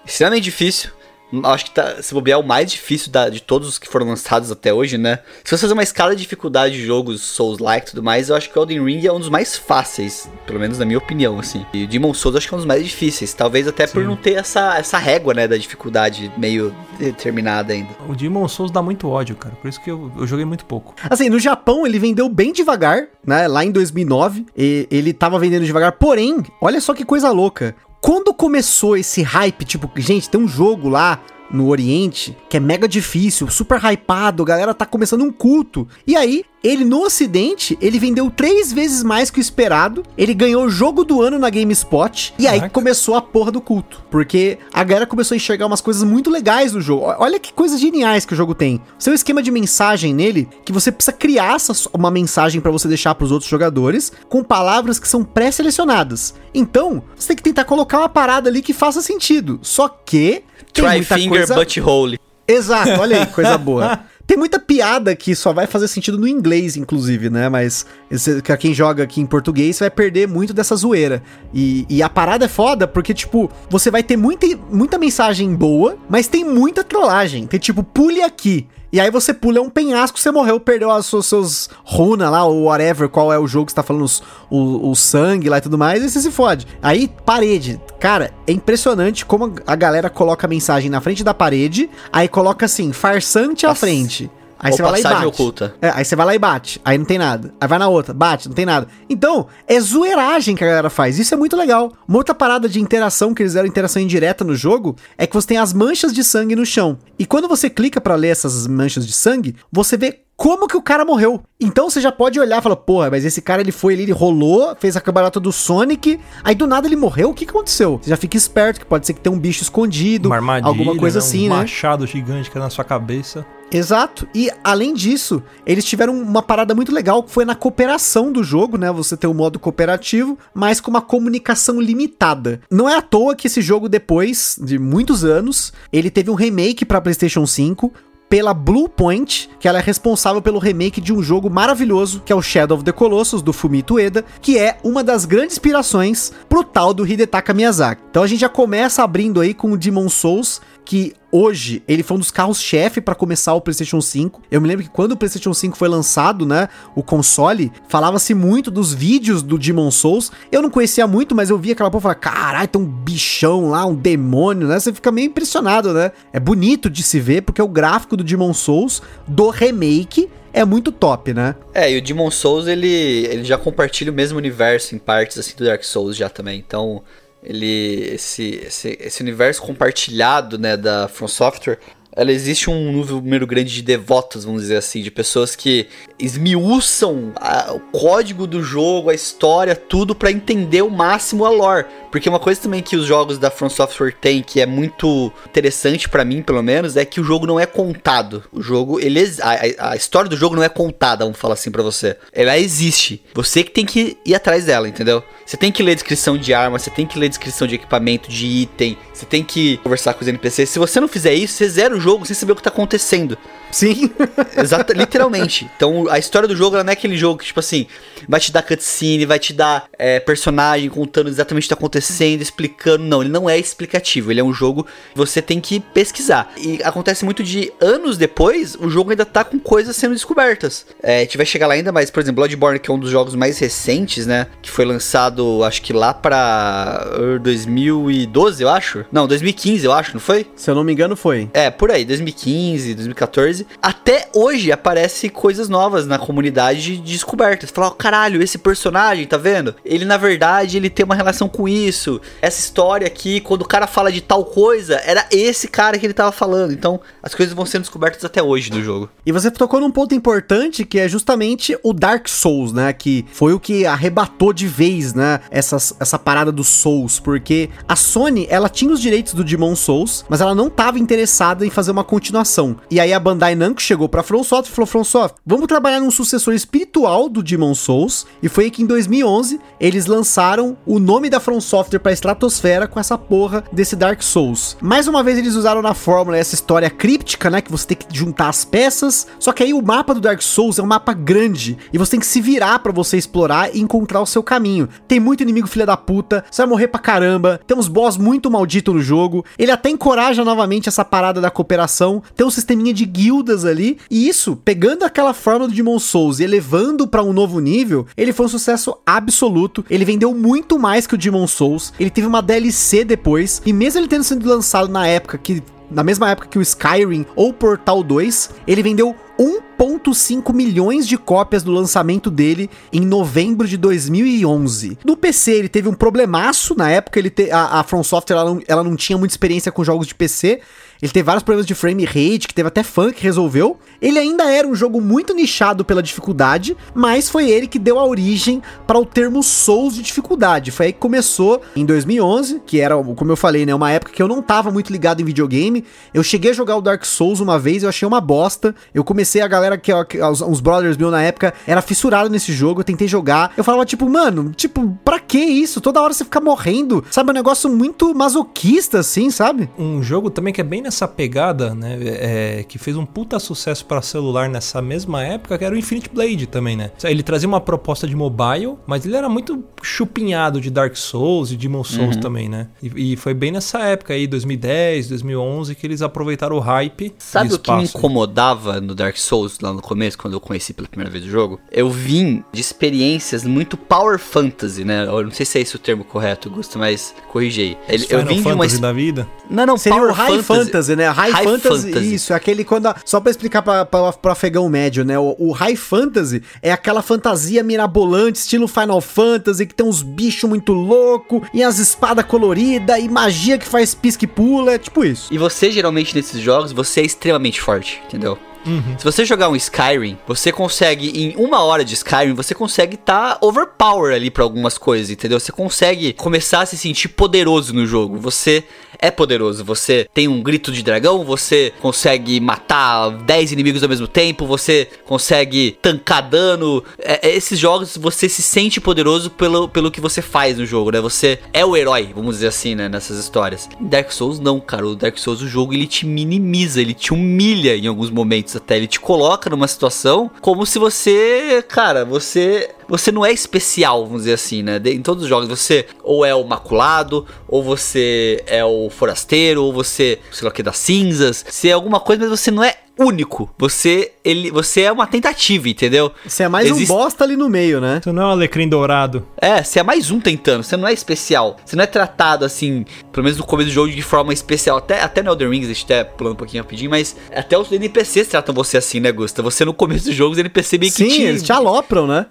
extremamente difícil. Acho que tá, se bobear, é o mais difícil da- de todos os que foram lançados até hoje, né? Se você fazer uma escala de dificuldade de jogos Souls-like e tudo mais, eu acho que o Elden Ring é um dos mais fáceis, pelo menos na minha opinião, assim. E o Demon Souls eu acho que é um dos mais difíceis, talvez até por não ter essa, essa régua, né, da dificuldade meio determinada ainda. O Demon Souls dá muito ódio, cara. Por isso que eu, eu joguei muito pouco. Assim, no Japão ele vendeu bem devagar, né? Lá em 2009, e ele tava vendendo devagar. Porém, olha só que coisa louca. Quando começou esse hype, tipo, gente, tem um jogo lá no Oriente que é mega difícil, super hypado, a galera tá começando um culto. E aí, ele no Ocidente, ele vendeu três vezes mais que o esperado. Ele ganhou o jogo do ano na GameSpot. E aí Caraca. começou a porra do culto. Porque a galera começou a enxergar umas coisas muito legais no jogo. Olha que coisas geniais que o jogo tem. Um esquema de mensagem nele que você precisa criar uma mensagem pra você deixar pros outros jogadores com palavras que são pré-selecionadas. Então, você tem que tentar colocar uma parada ali que faça sentido. Só que. Tem Try muita finger coisa- butthole. Exato, olha aí, coisa boa. Tem muita piada que só vai fazer sentido no inglês, inclusive, né? Mas pra quem joga aqui em português vai perder muito dessa zoeira. E, e a parada é foda porque, tipo, você vai ter muita, muita mensagem boa, mas tem muita trollagem. Tem tipo, pule aqui. E aí você pula é um penhasco, você morreu, perdeu as suas, seus runa lá, ou whatever, qual é o jogo que você tá falando, os- o, o sangue lá e tudo mais, e você se fode. Aí, parede. Cara, é impressionante como a galera coloca a mensagem na frente da parede, aí coloca assim, farsante à Pass- frente. Aí ou você vai lá e bate. oculta. É, aí você vai lá e bate. Aí não tem nada. Aí vai na outra, bate, não tem nada. Então, é zoeiragem que a galera faz. Isso é muito legal. Uma outra parada de interação que eles deram interação indireta no jogo é que você tem as manchas de sangue no chão. E quando você clica pra ler essas manchas de sangue, você vê como que o cara morreu. Então você já pode olhar e falar, porra, mas esse cara ele foi ali, ele rolou, fez a cambalhota do Sonic, aí do nada ele morreu, o que que aconteceu? Você já fica esperto, que pode ser que tenha um bicho escondido, Uma armadilha, alguma coisa né? assim, um né? machado gigante que é na sua cabeça. Exato. E além disso, eles tiveram uma parada muito legal que foi na cooperação do jogo, né? Você ter o modo cooperativo, mas com uma comunicação limitada. Não é à toa que esse jogo depois de muitos anos, ele teve um remake para PlayStation 5 pela Bluepoint, que ela é responsável pelo remake de um jogo maravilhoso, que é o Shadow of the Colossus, do Fumito Ueda, que é uma das grandes inspirações pro tal do Hidetaka Miyazaki. Então a gente já começa abrindo aí com o Demon Souls, que hoje ele foi um dos carros-chefe para começar o PlayStation 5. Eu me lembro que quando o PlayStation 5 foi lançado, né, o console, falava-se muito dos vídeos do Demon Souls. Eu não conhecia muito, mas eu via aquela porra e falava, caralho, tem um bichão lá, um demônio, né? Você fica meio impressionado, né? É bonito de se ver porque o gráfico do Demon Souls do remake é muito top, né? É, e o Demon Souls, ele, ele já compartilha o mesmo universo em partes, assim, do Dark Souls já também. Então, ele... Esse, esse, esse universo compartilhado, né, da From Software... Ela existe um número grande de devotos, vamos dizer assim, de pessoas que esmiuçam a- o código do jogo, a história, tudo pra entender o máximo a lore. Porque uma coisa também que os jogos da From Software têm, que é muito interessante pra mim, pelo menos, é que o jogo não é contado. O jogo, ele a, a- história do jogo não é contada, vamos falar assim pra você. Ela existe. Você que tem que ir atrás dela, entendeu? Você tem que ler descrição de arma, você tem que ler descrição de equipamento, de item, você tem que conversar com os NPCs. Se você não fizer isso, você zera o jogo sem saber o que tá acontecendo. Sim. Exato, literalmente. Então a história do jogo não é aquele jogo que, tipo assim, vai te dar cutscene, vai te dar é, personagem contando exatamente o que tá acontecendo, explicando. Não, ele não é explicativo. Ele é um jogo que você tem que pesquisar. E acontece muito de anos depois, o jogo ainda tá com coisas sendo descobertas. É, a gente vai chegar lá ainda, mas, por exemplo, Bloodborne, que é um dos jogos mais recentes, né? Que foi lançado, acho que lá pra uh, 2012, eu acho. Não, 2015, eu acho, não foi? Se eu não me engano, foi. É, por aí, 2015, 2014. I. Até hoje aparece coisas novas na comunidade de descobertas. Fala, ó, caralho, esse personagem, tá vendo? Ele, na verdade, ele tem uma relação com isso. Essa história aqui, quando o cara fala de tal coisa, era esse cara que ele tava falando. Então, as coisas vão sendo descobertas até hoje no jogo. E você tocou num ponto importante que é justamente o Dark Souls, né? Que foi o que arrebatou de vez, né? Essas, essa parada dos Souls. Porque a Sony, ela tinha os direitos do Demon Souls, mas ela não tava interessada em fazer uma continuação. E aí a Bandai Namco chegou pra From e falou: From vamos trabalhar num sucessor espiritual do Demon Souls. E foi aí que em 2011 eles lançaram o nome da From Software pra estratosfera com essa porra desse Dark Souls. Mais uma vez eles usaram na fórmula essa história críptica, né? Que você tem que juntar as peças. Só que aí o mapa do Dark Souls é um mapa grande e você tem que se virar pra você explorar e encontrar o seu caminho. Tem muito inimigo filha da puta, você vai morrer pra caramba. Tem uns boss muito maldito no jogo. Ele até encoraja novamente essa parada da cooperação. Tem um sisteminha de guildas ali. E isso, pegando aquela forma do Demon Souls e elevando pra um novo nível, ele foi um sucesso absoluto. Ele vendeu muito mais que o Demon Souls. Ele teve uma DLC depois. E mesmo ele tendo sido lançado na época que na mesma época que o Skyrim ou Portal 2, ele vendeu 1.5 milhões de cópias do lançamento dele em novembro de 2011. No PC ele teve um problemaço, na época ele te, a, a From Software ela não, ela não tinha muita experiência com jogos de PC, ele teve vários problemas de frame rate, que teve até fã que resolveu. Ele ainda era um jogo muito nichado pela dificuldade, mas foi ele que deu a origem para o termo Souls de dificuldade. Foi aí que começou em 2011, que era, como eu falei, né, uma época que eu não tava muito ligado em videogame. Eu cheguei a jogar o Dark Souls uma vez, eu achei uma bosta. Eu comecei a galera que, os, brothers meus na época era fissurado nesse jogo, eu tentei jogar. Eu falava tipo, mano, tipo, pra que isso? Toda hora você fica morrendo. Sabe, é um negócio muito masoquista assim, sabe? Um jogo também que é bem nessa pegada, né? É, que fez um puta sucesso para celular nessa mesma época, que era o Infinite Blade também, né? Ele trazia uma proposta de mobile, mas ele era muito chupinhado de Dark Souls e Demon Souls Uhum. também, né? E, e foi bem nessa época aí, 2010, 2011, que eles aproveitaram o hype. Sabe o que me espaço. incomodava no Dark Souls lá no começo, quando eu conheci pela primeira vez o jogo? Eu vim de experiências muito Power Fantasy, né? Eu não sei se é esse o termo correto, Gusto, mas corrigei. Ele, eu vim de uma. Fantasy da vida. Não, não, Seria Power o High Fantasy, né? High, High fantasy, Fantasy. isso, é aquele quando. a- só pra explicar pra, pra, pro afegão médio, né? O, o High Fantasy é aquela fantasia mirabolante, estilo Final Fantasy, que tem uns bichos muito loucos, e as espadas coloridas, e magia que faz pisca e pula, é tipo isso. E você, geralmente, nesses jogos, você é extremamente forte, entendeu? Uhum. Se você jogar um Skyrim, você consegue, em uma hora de Skyrim, você consegue tá overpower ali pra algumas coisas, entendeu? Você consegue começar a se sentir poderoso no jogo. Você é poderoso. Você tem um grito de dragão, você consegue matar 10 inimigos ao mesmo tempo, você consegue tancar dano. É, é, esses jogos você se sente poderoso pelo, pelo que você faz no jogo, né? Você é o herói, vamos dizer assim, né? Nessas histórias. Dark Souls, não, cara. O Dark Souls, o jogo, ele te minimiza, ele te humilha em alguns momentos até. Ele te coloca numa situação como se você, cara, você você não é especial, vamos dizer assim, né? De- Em todos os jogos, você ou é o maculado, ou você é o forasteiro, ou você, sei lá o que, das cinzas. Você é alguma coisa, mas você não é único. Você, ele, você é uma tentativa, entendeu? Você é mais Existe- um bosta ali no meio, né? Você não é um alecrim dourado. É, você é mais um tentando, você não é especial. Você não é tratado assim, pelo menos no começo do jogo, de forma especial. Até, até no Elden Ring, a gente até pulando um pouquinho rapidinho, mas até os NPCs tratam você assim, né, Gusta? Você no começo do jogo, os NPC meio que Sim, te, eles te alopram, né?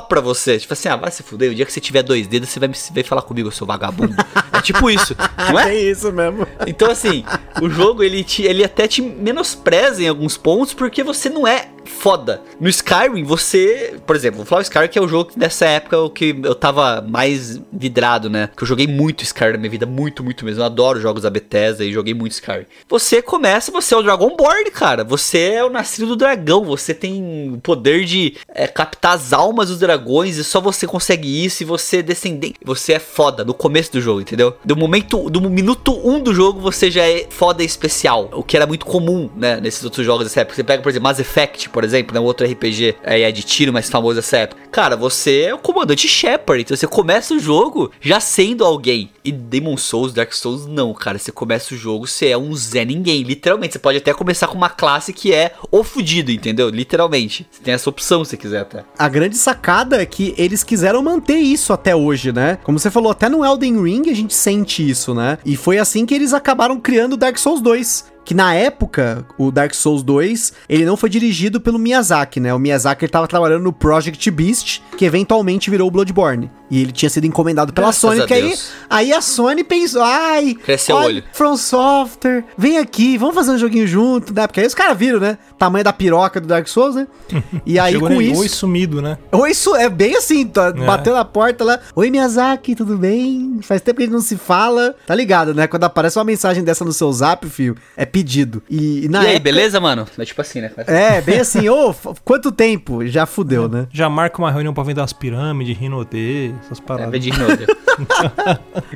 Alopra você. Tipo assim, ah, vai se fuder. O dia que você tiver dois dedos, você vai, me- vai falar comigo, seu vagabundo. é tipo isso, não é? É isso mesmo. Então, assim, o jogo ele, te, ele até te menospreza em alguns pontos porque você não é foda. No Skyrim, você, por exemplo, vou falar o Skyrim que é o jogo que nessa época o que eu tava mais vidrado, né? Que eu joguei muito Skyrim na minha vida, muito, muito mesmo. Eu adoro jogos da Bethesda e joguei muito Skyrim. Você começa, você é o Dragonborn, cara. Você é o nascido do dragão. Você tem o poder de é, captar as almas dos dragões e só você consegue isso e você é descendente. Você é foda no começo do jogo, entendeu? Do momento, do minuto 1 um do jogo, você já é foda especial. O que era muito comum, né? Nesses outros jogos dessa época. Você pega, por exemplo, Mass Effect, por exemplo, né? Outro RPG é, de tiro mais famoso dessa época. Cara, você é o comandante Shepard. Então você começa o jogo já sendo alguém. E Demon Souls, Dark Souls, não, cara. Você começa o jogo, você é um Zé Ninguém. Literalmente. Você pode até começar com uma classe que é o fudido, entendeu? Literalmente. Você tem essa opção se quiser até. A grande sacada é que eles quiseram manter isso até hoje, né? Como você falou, até no Elden Ring a gente sente isso, né? E foi assim que eles acabaram criando Dark Souls 2 que na época, o Dark Souls 2, ele não foi dirigido pelo Miyazaki, né? O Miyazaki ele tava trabalhando no Project Beast, que eventualmente virou o Bloodborne. E ele tinha sido encomendado pela Graças Sony, que aí, aí a Sony pensou, ai, Cresceu o olho. From Software, vem aqui, vamos fazer um joguinho junto, né? Porque aí os caras viram, né? Tamanho da piroca do Dark Souls, né? E aí Chegou com isso... Oi sumido, né? Ou isso é bem assim, tá, É. bateu na porta lá. Oi, Miyazaki, tudo bem? Faz tempo que a gente não se fala. Tá ligado, né? Quando aparece uma mensagem dessa no seu zap, filho, é pedido. E, e na e aí, época- beleza, mano? É tipo assim, né? É, bem assim, ô, f- quanto tempo? Já fudeu, né? Já marca uma reunião pra vender as pirâmides, Rinodê, essas É, paradas. vem de Rinode.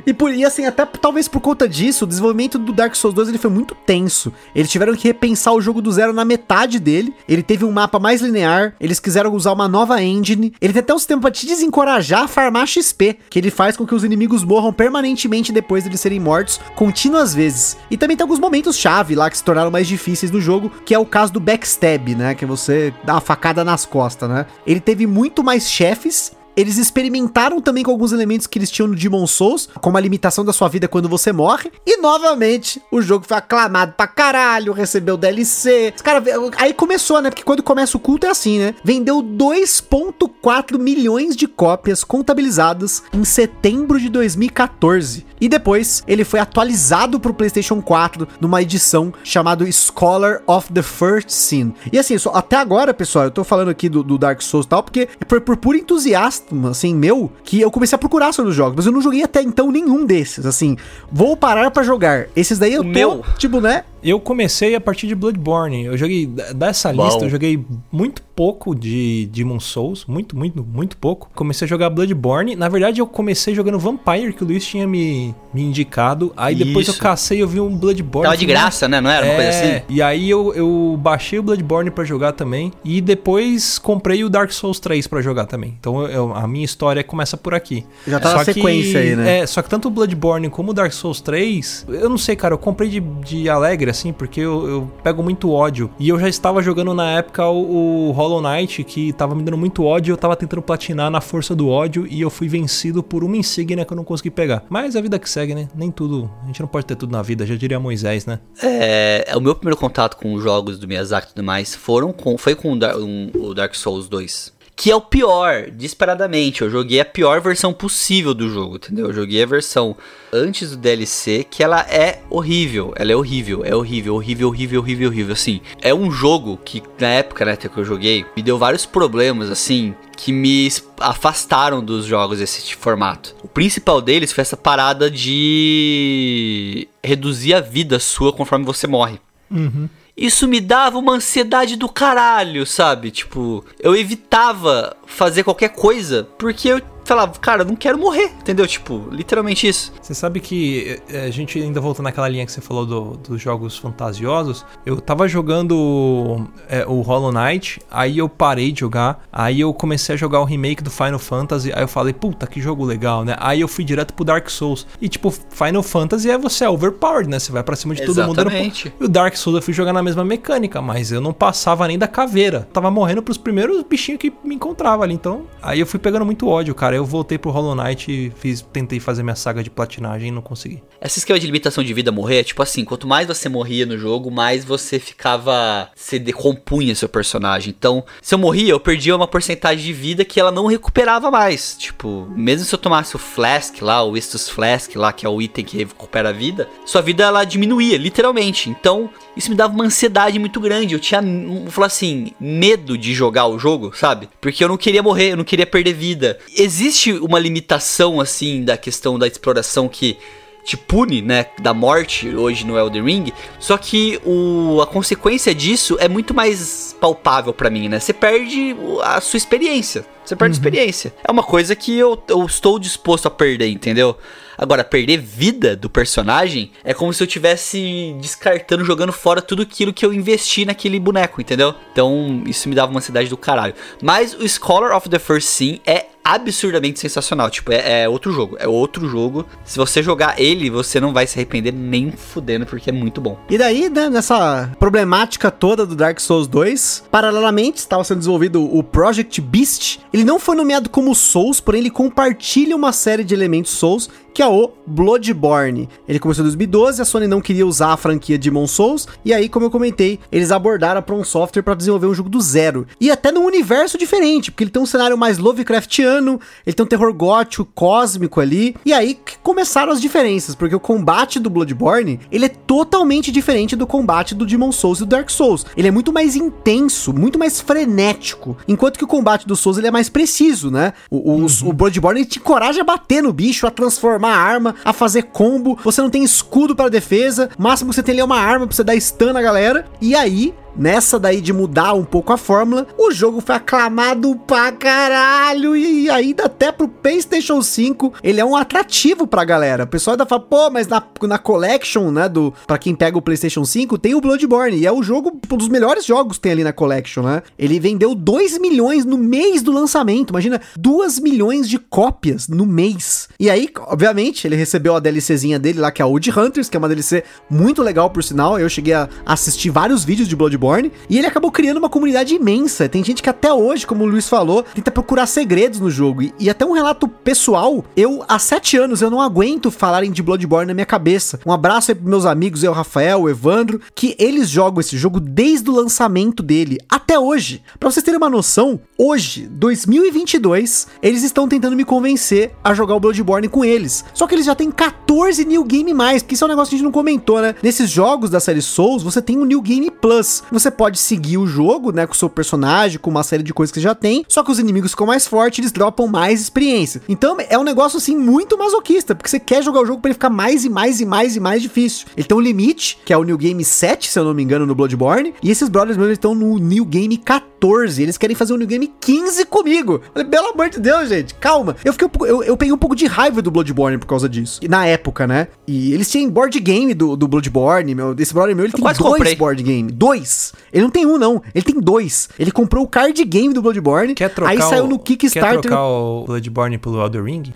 E, por, e assim, até talvez por conta disso, o desenvolvimento do Dark Souls 2 ele foi muito tenso. Eles tiveram que repensar o jogo do zero na metade dele. Ele teve um mapa mais linear. Eles quiseram usar uma nova engine. Ele tem até um sistema pra te desencorajar a farmar XP, que ele faz com que os inimigos morram permanentemente depois de eles serem mortos, contínuas vezes. E também tem alguns momentos-chave lá que se tornaram mais difíceis no jogo, que é o caso do backstab, né? Que você dá uma facada nas costas, né? Ele teve muito mais chefes eles experimentaram também com alguns elementos que eles tinham no Demon Souls, como a limitação da sua vida quando você morre. E novamente, o jogo foi aclamado pra caralho, recebeu DLC. Cara, aí começou, né? Porque quando começa o culto é assim, né? Vendeu 2.4 milhões de cópias contabilizadas em setembro de 2014. E depois ele foi atualizado pro PlayStation 4 numa edição chamada Scholar of the First Sin. E assim, só, até agora, pessoal, eu tô falando aqui do, do Dark Souls e tal, porque foi por puro entusiasmo, assim, meu, que eu comecei a procurar sobre os jogos, mas eu não joguei até então nenhum desses, assim. Vou parar pra jogar. Esses daí eu O tô, meu? tipo, né? Eu comecei a partir de Bloodborne. Eu joguei dessa Bom. lista, eu joguei muito pouco de Demon Souls, muito, muito, muito pouco. Comecei a jogar Bloodborne. Na verdade, eu comecei jogando Vampire que o Luiz tinha me, me indicado. Aí depois eu cacei, eu vi um Bloodborne. Tava de falei, graça, né? Não era uma é, coisa assim? E aí eu, eu baixei o Bloodborne pra jogar também. E depois comprei o Dark Souls 3 pra jogar também. Então eu- a minha história começa por aqui. Já tá na Só que- sequência aí, né? É, só que tanto o Bloodborne como o Dark Souls 3, eu não sei, cara, eu comprei de, de alegre, assim, porque eu, eu pego muito ódio. E eu já estava jogando na época o, o Hollow Knight, que tava me dando muito ódio, eu tava tentando platinar na força do ódio, e eu fui vencido por uma insígnia que eu não consegui pegar. Mas a vida que segue, né? Nem tudo, a gente não pode ter tudo na vida, já diria Moisés, né? É, o meu primeiro contato com os jogos do Miyazaki e tudo mais foram com, foi com o Dar- um- o Dark Souls 2. Que é o pior, disparadamente. Eu joguei a pior versão possível do jogo, entendeu? Eu joguei a versão antes do DLC, que ela é horrível. Ela é horrível, é horrível, horrível, horrível, horrível, horrível. Assim, é um jogo que na época, né, que eu joguei, me deu vários problemas, assim, que me afastaram dos jogos desse de formato. O principal deles foi essa parada de reduzir a vida sua conforme você morre. Isso me dava uma ansiedade do caralho, sabe? Tipo, eu evitava fazer qualquer coisa porque eu falava, cara, não quero morrer, entendeu? Tipo, literalmente isso. Você sabe que é, a gente ainda voltando naquela linha que você falou do- dos jogos fantasiosos, eu tava jogando é, o Hollow Knight, aí eu parei de jogar, aí eu comecei a jogar o remake do Final Fantasy, aí eu falei, puta, que jogo legal, né? Aí eu fui direto pro Dark Souls. E tipo, Final Fantasy é você é overpowered, né? Você vai pra cima de todo mundo. Exatamente. E o Dark Souls eu fui jogar na mesma mecânica, mas eu não passava nem da caveira. Tava morrendo pros primeiros bichinhos que me encontrava ali. Então, aí eu fui pegando muito ódio, cara. Eu voltei pro Hollow Knight e fiz, tentei fazer minha saga de platinagem e não consegui. Esse esquema de limitação de vida morrer, é tipo assim, quanto mais você morria no jogo, mais você ficava. Você decompunha seu personagem. Então, se eu morria, eu perdia uma porcentagem de vida que ela não recuperava mais. Tipo, mesmo se eu tomasse o Flask lá, o Estus Flask lá, que é o item que recupera a vida, sua vida ela diminuía, literalmente. Então, isso me dava uma ansiedade muito grande. Eu tinha, vou falar assim, medo de jogar o jogo, sabe? Porque eu não queria morrer, eu não queria perder vida. Existe uma limitação, assim, da questão da exploração que te pune, né, da morte hoje no Elden Ring. Só que o, a consequência disso é muito mais palpável para mim, né? Você perde a sua experiência. Você perde a experiência. É uma coisa que eu, eu estou disposto a perder, entendeu? Agora, perder vida do personagem é como se eu tivesse descartando, jogando fora tudo aquilo que eu investi naquele boneco, entendeu? Então, isso me dava uma ansiedade do caralho. Mas o Scholar of the First Sin é absurdamente sensacional. Tipo, é, é outro jogo. É outro jogo. Se você jogar ele, você não vai se arrepender nem fudendo, porque é muito bom. E daí, né, nessa problemática toda do Dark Souls 2, paralelamente estava sendo desenvolvido o Project Beast. Ele não foi nomeado como Souls, porém ele compartilha uma série de elementos Souls que é o Bloodborne. Ele começou em 2012, a Sony não queria usar a franquia Demon Souls, e aí, como eu comentei, eles abordaram a From Software para desenvolver um jogo do zero. E até num universo diferente, porque ele tem um cenário mais Lovecraftiano, ele tem um terror gótico, cósmico ali, e aí que começaram as diferenças, porque o combate do Bloodborne, ele é totalmente diferente do combate do Demon Souls e do Dark Souls. Ele é muito mais intenso, muito mais frenético, enquanto que o combate do Souls ele é mais preciso, né? O, o, o Bloodborne te encoraja a bater no bicho, a transformar a arma, a fazer combo, você não tem escudo para defesa, o máximo que você tem ali é uma arma pra você dar stun na galera, e aí Nessa daí de mudar um pouco a fórmula, o jogo foi aclamado pra caralho e ainda até pro PlayStation 5, ele é um atrativo pra galera. O pessoal ainda fala, pô, mas na, na Collection, né, do para quem pega o PlayStation 5, tem o Bloodborne e é o jogo, um dos melhores jogos que tem ali na Collection, né? Ele vendeu 2 milhões no mês do lançamento, imagina, 2 milhões de cópias no mês. E aí, obviamente, ele recebeu a DLCzinha dele lá, que é a Wood Hunters, que é uma DLC muito legal por sinal. Eu cheguei a assistir vários vídeos de Bloodborne Bloodborne, e ele acabou criando uma comunidade imensa. Tem gente que até hoje, como o Luiz falou, tenta procurar segredos no jogo. E, e até um relato pessoal, eu há sete anos eu não aguento falarem de Bloodborne na minha cabeça. Um abraço aí pros meus amigos, eu, Rafael, o Evandro, que eles jogam esse jogo desde o lançamento dele até hoje. Para vocês terem uma noção, hoje, 2022, eles estão tentando me convencer a jogar o Bloodborne com eles. Só que eles já têm 14 New Game mais, porque isso é um negócio que a gente não comentou, né? Nesses jogos da série Souls, você tem um New Game Plus. Você pode seguir o jogo, né, com o seu personagem, com uma série de coisas que já tem, só que os inimigos ficam mais fortes, eles dropam mais experiência. Então é um negócio assim muito masoquista, porque você quer jogar o jogo para ele ficar mais e mais e mais e mais difícil. Ele tem um limite, que é o New Game 7, se eu não me engano, no Bloodborne, e esses brothers meus estão no New Game 14. Eles querem fazer o New Game 15 comigo. Falei, pelo amor de Deus, gente, calma. Eu fiquei um eu, eu peguei um pouco de raiva do Bloodborne por causa disso. E na época, né? E eles tinham board game do, do Bloodborne, meu. Desse brother meu, ele Eu tem dois comprei. board game. Dois. Ele não tem um, não. Ele tem dois. Ele comprou o card game do Bloodborne. Quer trocar aí saiu no Quer Kickstarter. trocar o Bloodborne pelo Elder Ring?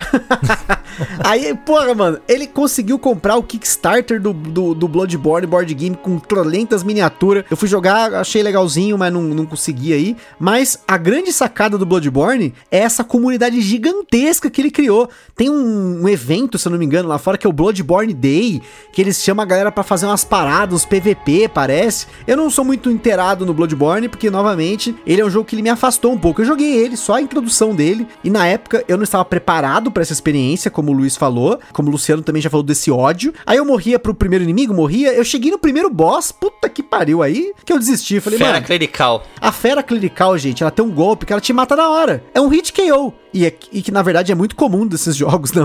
Aí, porra, mano, ele conseguiu comprar o Kickstarter do, do, do Bloodborne board game com trolentas miniaturas. Eu fui jogar, achei legalzinho, mas não, não consegui aí. Mas a grande sacada do Bloodborne é essa comunidade gigantesca que ele criou. Tem um, um evento, se eu não me engano, lá fora que é o Bloodborne Day, que eles chamam a galera pra fazer umas paradas, uns PVP, parece. Eu não sou muito inteirado no Bloodborne, porque, novamente, ele é um jogo que ele me afastou um pouco. Eu joguei ele, só a introdução dele, e na época eu não estava preparado pra essa experiência, como o Luiz falou, como o Luciano também já falou desse ódio. Aí eu morria pro primeiro inimigo, morria, eu cheguei no primeiro boss, puta que pariu, aí que eu desisti. Falei, Fera mano, clerical. a fera clerical, gente, ela tem um golpe que ela te mata na hora. É um hit KO. E, é- e que na verdade é muito comum desses jogos, né?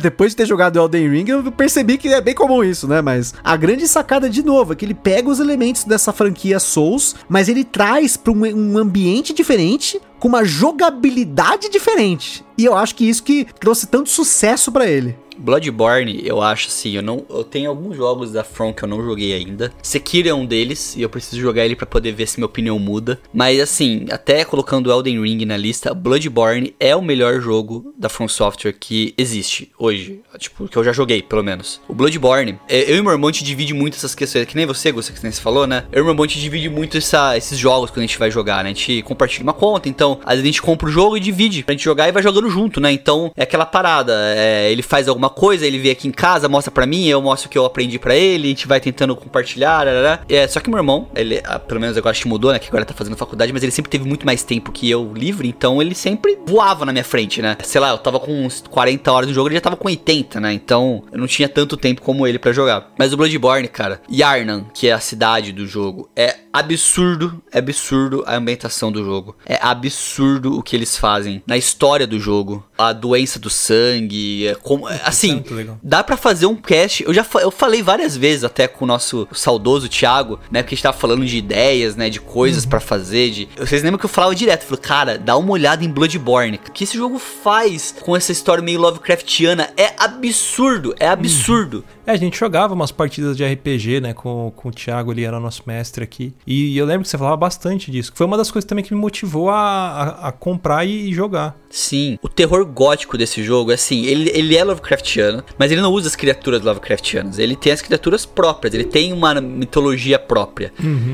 Depois de ter jogado Elden Ring, eu percebi que é bem comum isso, né? Mas a grande sacada de novo é que ele pega os elementos dessa franquia Souls, mas ele traz para um, um ambiente diferente, com uma jogabilidade diferente. E eu acho que isso que trouxe tanto sucesso pra ele. Bloodborne, eu acho assim, eu não, eu tenho alguns jogos da From que eu não joguei ainda. Sekiro é um deles e eu preciso jogar ele pra poder ver se minha opinião muda. Mas assim, até colocando Elden Ring na lista, Bloodborne é o melhor jogo da From Software que existe hoje, tipo, que eu já joguei, pelo menos. O Bloodborne, é, eu e meu irmão gente divide muito essas questões, que nem você, Gustavo, que nem você falou, né? Eu e meu irmão gente divide muito essa- esses jogos quando a gente vai jogar, né? A gente compartilha uma conta, então às vezes a gente compra o jogo e divide pra gente jogar e vai jogando junto, né? Então é aquela parada, é, ele faz alguma coisa, ele vem aqui em casa, mostra pra mim, eu mostro o que eu aprendi pra ele, a gente vai tentando compartilhar, arará. é Só que meu irmão, ele, ah, pelo menos agora acho que mudou, né, que agora tá fazendo faculdade, mas ele sempre teve muito mais tempo que eu livre, então ele sempre voava na minha frente, né? Sei lá, eu tava com uns 40 horas no jogo, ele já tava com 80, né? Então eu não tinha tanto tempo como ele pra jogar. Mas o Bloodborne, cara, Yarnan, que é a cidade do jogo, é absurdo, é absurdo a ambientação do jogo. É absurdo o que eles fazem na história do jogo. A doença do sangue, é como, é, assim, dá pra fazer um cast. Eu já eu falei várias vezes até com o nosso saudoso Thiago, né, porque a gente tava falando de ideias, né, de coisas pra fazer, de Vocês lembram que eu falava direto, eu falei, cara, dá uma olhada em Bloodborne. O que esse jogo faz com essa história meio Lovecraftiana é absurdo, é absurdo. É, a gente jogava umas partidas de RPG, né, com, com o Thiago, ele era nosso mestre aqui. E eu lembro que você falava bastante disso. que Foi uma das coisas também que me motivou a, a, a comprar e, e jogar. Sim, o terror gótico desse jogo, é assim, ele, ele é Lovecraftiano, mas ele não usa as criaturas Lovecraftianas. Ele tem as criaturas próprias, ele tem uma mitologia própria.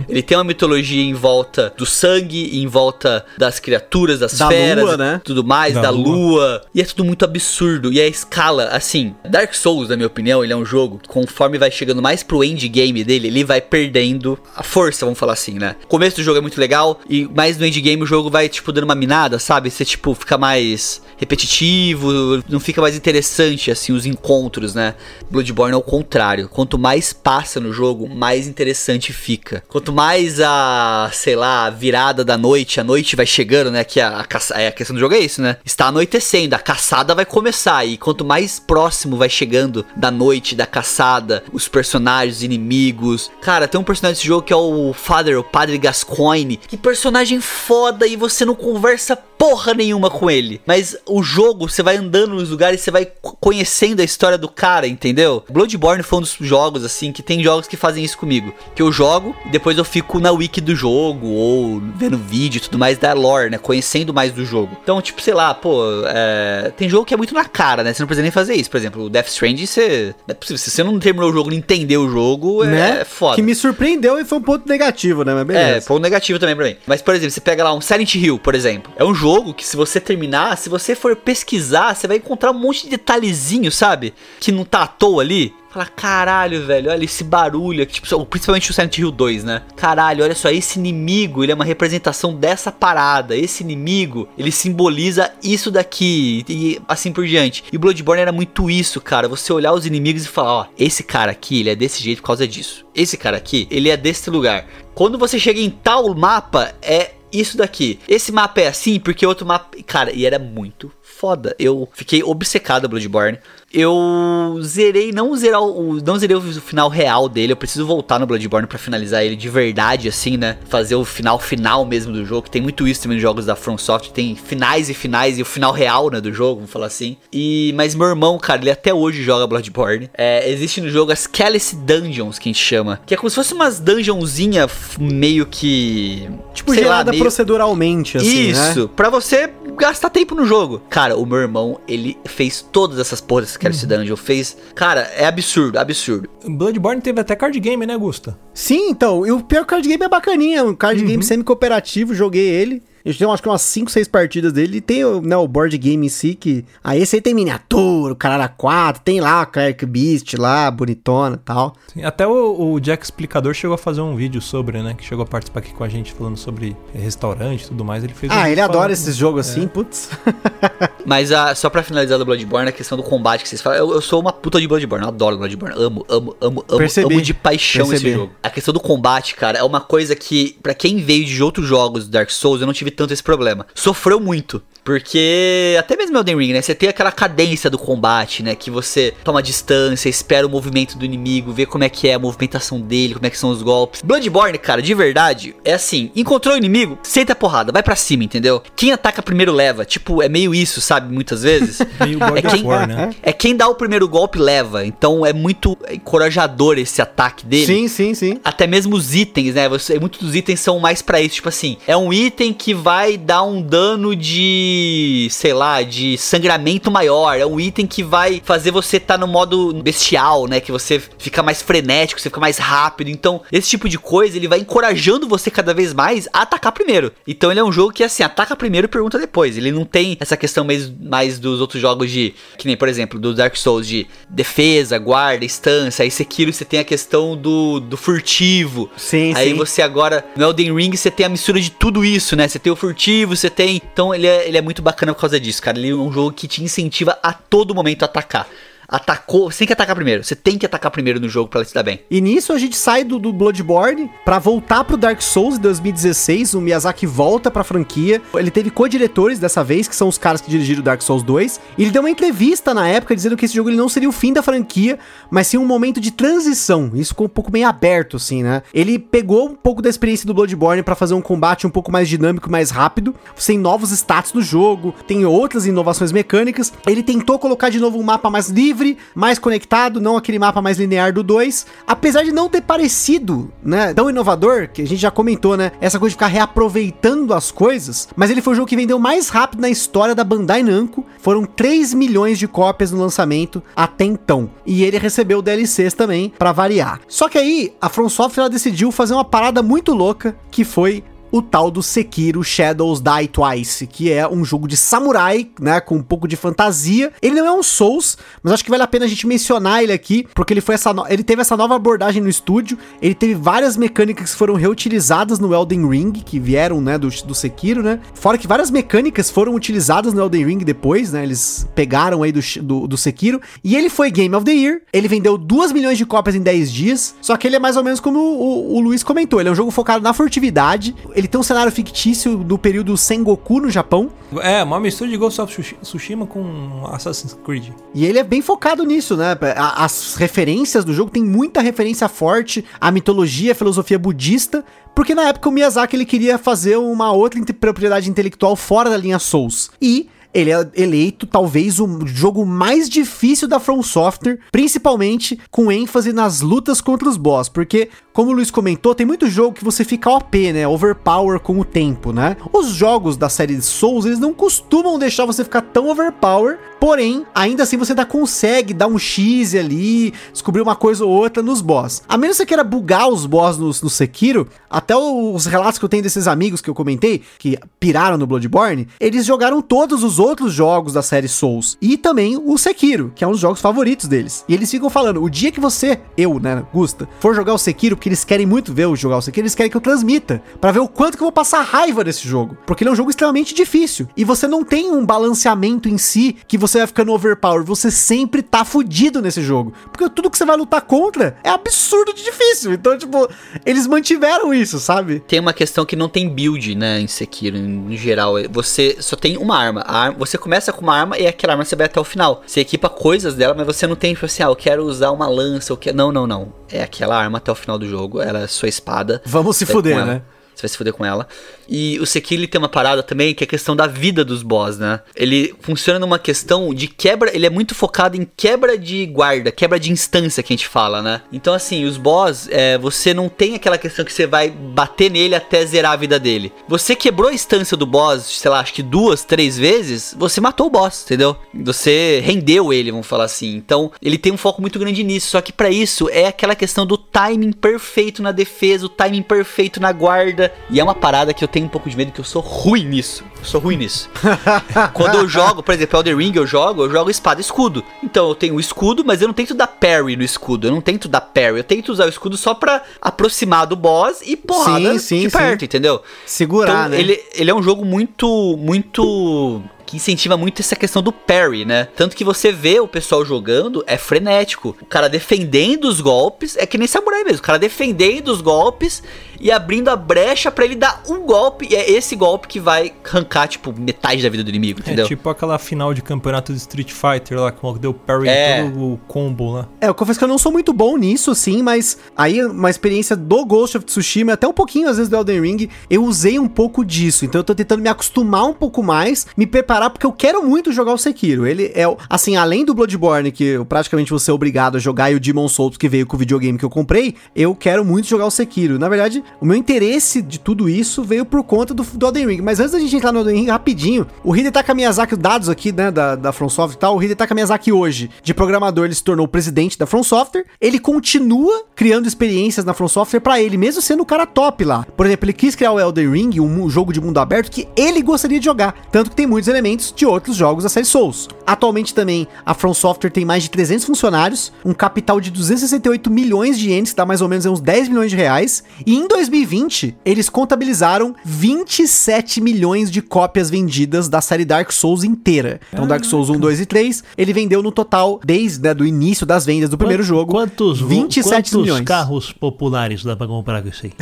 Ele tem uma mitologia em volta do sangue, em volta das criaturas, das Da feras, lua, e né? tudo mais, da, Da lua. lua. E é tudo muito absurdo. E a escala, assim, Dark Souls, na minha opinião, ele é um jogo que conforme vai chegando mais pro endgame dele, ele vai perdendo a força, vamos falar assim, né? O começo do jogo é muito legal, e mais no endgame o jogo vai, tipo, dando uma minada, sabe? Você, tipo, fica mais repetitivo, não fica mais interessante, assim, os encontros, né? Bloodborne é o contrário. Quanto mais passa no jogo, mais interessante fica. Quanto mais a, sei lá, a virada da noite, a noite vai chegando, né? Que a, a, caça- é, a questão do jogo é isso, né? Está anoitecendo, a caçada vai começar. E quanto mais próximo vai chegando da noite, da caçada, os personagens, os inimigos. Cara, tem um personagem desse jogo que é o Father, o Padre Gascoigne. Que personagem foda e você não conversa porra nenhuma com ele. Mas o jogo, você vai andando nos lugares, você vai co- conhecendo a história do cara, entendeu? Bloodborne foi um dos jogos, assim, que tem jogos que fazem isso comigo. Que eu jogo e depois eu fico na wiki do jogo, ou vendo vídeo e tudo mais da lore, né? Conhecendo mais do jogo. Então, tipo, sei lá, pô, é, tem jogo que é muito na cara, né? Você não precisa nem fazer isso. Por exemplo, o Death Stranding, você. É Se você não terminou o jogo não entendeu o jogo, é, né? é foda. Que me surpreendeu e foi um ponto negativo, né? Mas É, beleza. ponto negativo também pra mim. Mas, por exemplo, você pega lá um Silent Hill, por exemplo. É um jogo que se você terminar, se você for pesquisar, você vai encontrar um monte de detalhezinho, sabe? Que não tá à toa ali. Fala, caralho, velho, olha esse barulho aqui. Tipo, principalmente o Silent Hill 2, né? Caralho, olha só, esse inimigo, ele é uma representação dessa parada. Esse inimigo, ele simboliza isso daqui. E assim por diante. E Bloodborne era muito isso, cara. Você olhar os inimigos e falar, ó, esse cara aqui, ele é desse jeito por causa disso. Esse cara aqui, ele é desse lugar. Quando você chega em tal mapa, é isso daqui. Esse mapa é assim porque outro mapa. Cara, e era muito foda. Eu fiquei obcecado Bloodborne. Eu zerei, não zerar o, não zerei o final real dele. Eu preciso voltar no Bloodborne pra finalizar ele de verdade, assim, né? Fazer o final final mesmo do jogo. que Tem muito isso também nos jogos da From Software. Tem finais e finais e o final real, né, do jogo, vamos falar assim. E mas meu irmão, cara, ele até hoje joga Bloodborne. É, existe no jogo as Calice Dungeons que a gente chama, que é como se fosse umas dungeonzinha meio que Tipo, sei lá, gerada meio- proceduralmente, assim, né? isso, pra você gastar tempo no jogo. Cara, o meu irmão, ele fez todas essas porras desse Calice Dungeon. Fez. Cara, é absurdo, absurdo. Bloodborne teve até card game, né, Gusta? Sim, então, e o pior card game é bacaninha, um card game semi-cooperativo, joguei ele. Eu tenho acho que umas 5, 6 partidas dele. E tem o, né, o board game em si, que. Aí esse aí tem miniatura, o caralho 4, tem lá a Cleric Beast lá, bonitona e tal. Sim, até o, o Jack Explicador chegou a fazer um vídeo sobre, né? Que chegou a participar aqui com a gente falando sobre restaurante e tudo mais. Ele fez um Ah, vídeo ele adora falando- esses jogos assim, putz. Mas ah, só pra finalizar do Bloodborne, a questão do combate que vocês falam. Eu, eu sou uma puta de Bloodborne, eu adoro Bloodborne. Amo, amo, amo, amo, Percebi. amo de paixão Percebi. esse jogo. A questão do combate, cara, é uma coisa que, pra quem veio de outros jogos do Dark Souls, eu não tive tanto esse problema. Sofreu muito. Porque até mesmo Elden Ring, né? Você tem aquela cadência do combate, né? Que você toma distância, espera o movimento do inimigo, vê como é que é a movimentação dele, como é que são os golpes. Bloodborne, cara, de verdade, é assim: encontrou o inimigo, senta a porrada, vai pra cima, entendeu? Quem ataca primeiro leva. Tipo, é meio isso, sabe? Muitas vezes. Meio God É quem- War, né? É quem dá o primeiro golpe leva. Então é muito encorajador esse ataque dele. Sim, sim, sim. Até mesmo os itens, né? Você, muitos dos itens são mais pra isso. Tipo assim, é um item que vai dar um dano de de, sei lá, de sangramento maior, é um item que vai fazer você estar tá no modo bestial, né? Que você fica mais frenético, você fica mais rápido. Então, esse tipo de coisa, ele vai encorajando você cada vez mais a atacar primeiro. Então, ele é um jogo que, assim, ataca primeiro e pergunta depois. Ele não tem essa questão mais, mais dos outros jogos de, que nem, por exemplo, do Dark Souls, de defesa, guarda, instância. Aí, Sekiro, você tem a questão do, do furtivo. Sim, Aí sim. você agora, no Elden Ring, você tem a mistura de tudo isso, né? Você tem o furtivo, você tem. Então ele é, ele é muito bacana por causa disso, cara. Ele é um jogo que te incentiva a todo momento a atacar. Atacou, você tem que atacar primeiro. Você tem que atacar primeiro no jogo ele se dar bem. E nisso a gente sai do, do Bloodborne pra voltar pro Dark Souls em 2016. O Miyazaki volta pra franquia. Ele teve co-diretores dessa vez, que são os caras que dirigiram o Dark Souls 2. E ele deu uma entrevista na época dizendo que esse jogo ele não seria o fim da franquia, mas sim um momento de transição. Isso ficou um pouco meio aberto, assim, né? Ele pegou um pouco da experiência do Bloodborne pra fazer um combate um pouco mais dinâmico, mais rápido. Você tem novos status do jogo, tem outras inovações mecânicas. Ele tentou colocar de novo um mapa mais livre, mais conectado, não aquele mapa mais linear do 2. Apesar de não ter parecido, né, tão inovador, que a gente já comentou, né, essa coisa de ficar reaproveitando as coisas, mas ele foi o jogo que vendeu mais rápido na história da Bandai Namco. Foram 3 milhões de cópias no lançamento até então. E ele recebeu DLCs também, pra variar. Só que aí, a From decidiu fazer uma parada muito louca, que foi o tal do Sekiro Shadows Die Twice, que é um jogo de samurai, né, com um pouco de fantasia. Ele não é um Souls, mas acho que vale a pena a gente mencionar ele aqui, porque ele foi essa no... ele teve essa nova abordagem no estúdio. Ele teve várias mecânicas que foram reutilizadas no Elden Ring, que vieram, né, do, do Sekiro, né? Fora que várias mecânicas foram utilizadas no Elden Ring depois, né? Eles pegaram aí do, do, do Sekiro. E ele foi Game of the Year. Ele vendeu 2 milhões de cópias em 10 dias. Só que ele é mais ou menos como o, o, o Luiz comentou. Ele é um jogo focado na furtividade. Ele tem um cenário fictício do período Sengoku no Japão. É, uma mistura de Ghost of Tsushi- Tsushima com Assassin's Creed. E ele é bem focado nisso, né? As referências do jogo tem muita referência forte à mitologia, à filosofia budista, porque na época o Miyazaki ele queria fazer uma outra propriedade intelectual fora da linha Souls. E ele é eleito talvez o jogo mais difícil da From Software, principalmente com ênfase nas lutas contra os boss, porque como o Luiz comentou, tem muito jogo que você fica OP, né? Overpower com o tempo, né? Os jogos da série Souls, eles não costumam deixar você ficar tão overpower, porém, ainda assim você ainda consegue dar um X ali, descobrir uma coisa ou outra nos boss. A menos que você queira bugar os boss no, no Sekiro, até os relatos que eu tenho desses amigos que eu comentei, que piraram no Bloodborne, eles jogaram todos os outros jogos da série Souls e também o Sekiro, que é um dos jogos favoritos deles. E eles ficam falando, o dia que você, eu, né, Gusta, for jogar o Sekiro, porque eles querem muito ver eu jogar o Sekiro, eles querem que eu transmita, pra ver o quanto que eu vou passar raiva nesse jogo, porque ele é um jogo extremamente difícil. E você não tem um balanceamento em si que você vai ficando overpower, você sempre tá fudido nesse jogo. Porque tudo que você vai lutar contra é absurdo de difícil. Então, tipo, eles mantiveram isso, sabe? Tem uma questão que não tem build, né, em Sekiro, em geral. Você só tem uma arma. Você começa com uma arma e aquela arma você vai até o final. Você equipa coisas dela, mas você não tem, tipo assim, ah, eu quero usar uma lança, eu quero... Não, não, não. É aquela arma até o final do jogo, ela é sua espada. Vamos se fuder, né? Você vai se fuder com ela. E o Sekiro ele tem uma parada também que é a questão da vida dos boss, né? Ele funciona numa questão de quebra, ele é muito focado em quebra de guarda, quebra de instância que a gente fala, né? Então assim, os boss, é, você não tem aquela questão que você vai bater nele até zerar a vida dele. Você quebrou a instância do boss, sei lá, acho que duas, três vezes, você matou o boss, entendeu? Você rendeu ele, vamos falar assim. Então, ele tem um foco muito grande nisso, só que pra isso é aquela questão do timing perfeito na defesa, o timing perfeito na guarda. E é uma parada que eu tenho um pouco de medo que eu sou ruim nisso. Eu sou ruim nisso. Quando eu jogo, por exemplo, Elder Ring, eu jogo, eu jogo espada e escudo. Então eu tenho o escudo, mas eu não tento dar parry no escudo. Eu não tento dar parry. Eu tento usar o escudo só pra aproximar do boss e porrada Sim, sim, de sim. perto, entendeu? Segurar, então, né? ele, ele é um jogo muito, muito que incentiva muito essa questão do parry, né? Tanto que você vê o pessoal jogando, é frenético. O cara defendendo os golpes, é que nem samurai mesmo. O cara defendendo os golpes e abrindo a brecha pra ele dar um golpe. E é esse golpe que vai arrancar, tipo, metade da vida do inimigo, É entendeu? tipo aquela final de campeonato de Street Fighter lá, que deu parry É. em todo o combo lá. É, eu confesso que eu não sou muito bom nisso, sim, mas aí uma experiência do Ghost of Tsushima, até um pouquinho às vezes do Elden Ring, eu usei um pouco disso. Então eu tô tentando me acostumar um pouco mais, me preparar parar porque eu quero muito jogar o Sekiro. Ele é, o- assim, além do Bloodborne, que eu praticamente vou ser obrigado a jogar, e o Demon Souls que veio com o videogame que eu comprei, eu quero muito jogar o Sekiro. Na verdade, o meu interesse de tudo isso veio por conta do, do Elden Ring. Mas antes da gente entrar no Elden Ring, rapidinho, o Hidetaka Miyazaki, dados aqui, né, da, da From Software e tal, o Hidetaka Miyazaki hoje, de programador, ele se tornou presidente da From Software, ele continua criando experiências na From Software pra ele, mesmo sendo o cara top lá. Por exemplo, ele quis criar o Elden Ring, um jogo de mundo aberto que ele gostaria de jogar, tanto que tem muitos elementos de outros jogos da série Souls. Atualmente também, a From Software tem mais de 300 funcionários, um capital de 268 milhões de ienes, que dá mais ou menos uns 10 milhões de reais, e em 2020, eles contabilizaram 27 milhões de cópias vendidas da série Dark Souls inteira. Então, Dark Souls 1, 2 e 3, ele vendeu no total, desde né, do início das vendas do primeiro jogo, Quantos, 27 quantos milhões. carros populares dá pra comprar com isso aí?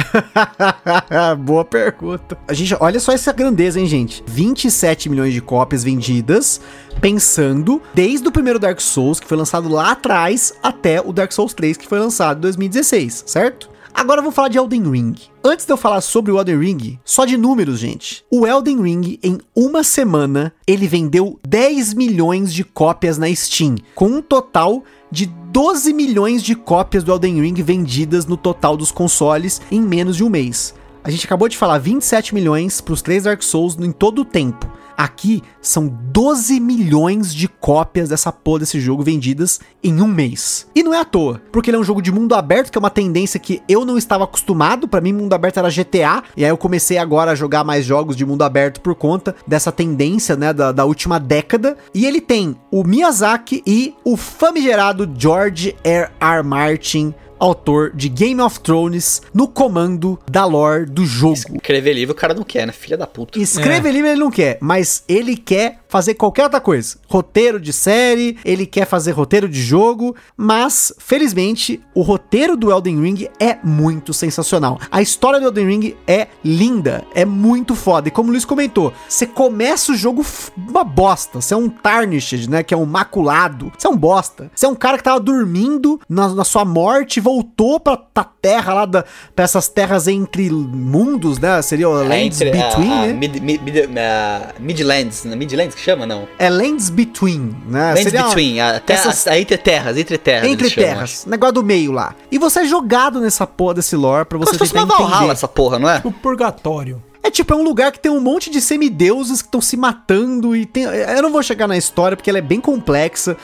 Boa pergunta. A gente, olha só essa grandeza, hein, gente? 27 milhões de cópias vendidas, pensando desde o primeiro Dark Souls, que foi lançado lá atrás, até o Dark Souls 3, que foi lançado em 2016, certo? Agora eu vou falar de Elden Ring. Antes de eu falar sobre o Elden Ring, só de números, gente. O Elden Ring, em uma semana, ele vendeu 10 milhões de cópias na Steam, com um total de 12 milhões de cópias do Elden Ring vendidas no total dos consoles em menos de um mês. A gente acabou de falar 27 milhões para os três Dark Souls em todo o tempo. Aqui são 12 milhões de cópias dessa porra desse jogo vendidas em um mês. E não é à toa, porque ele é um jogo de mundo aberto, que é uma tendência que eu não estava acostumado. Para mim, mundo aberto era GTA, e aí eu comecei agora a jogar mais jogos de mundo aberto por conta dessa tendência, né, da, da última década. E ele tem o Miyazaki e o famigerado George R. R. Martin autor de Game of Thrones no comando da lore do jogo. Escrever livro o cara não quer, né? Filha da puta. Escrever livro ele não quer, mas ele quer fazer qualquer outra coisa. Roteiro de série, ele quer fazer roteiro de jogo, mas felizmente o roteiro do Elden Ring é muito sensacional. A história do Elden Ring é linda, é muito foda. E como o Luiz comentou, você começa o jogo uma bosta, você é um tarnished, né, que é um maculado. Você é um bosta. Você é um cara que tava dormindo na, na sua morte, voltou pra, pra terra lá, da, pra essas terras entre mundos, né, seria o É Lands entre a- Between, a né? mid, mid, mid, a Midlands, né? Midlands que chama, não? É Lands Between, né? Lands Seria Between, a, terra, essas- a- entre terras, entre terras. entre eles chamam, terras, negócio do meio lá. E você é jogado nessa porra desse lore pra Como você fosse tentar uma Valhalla entender. essa porra, não é? O purgatório. É tipo, é um lugar que tem um monte de semideuses que estão se matando e tem... Eu não vou chegar na história porque ela é bem complexa.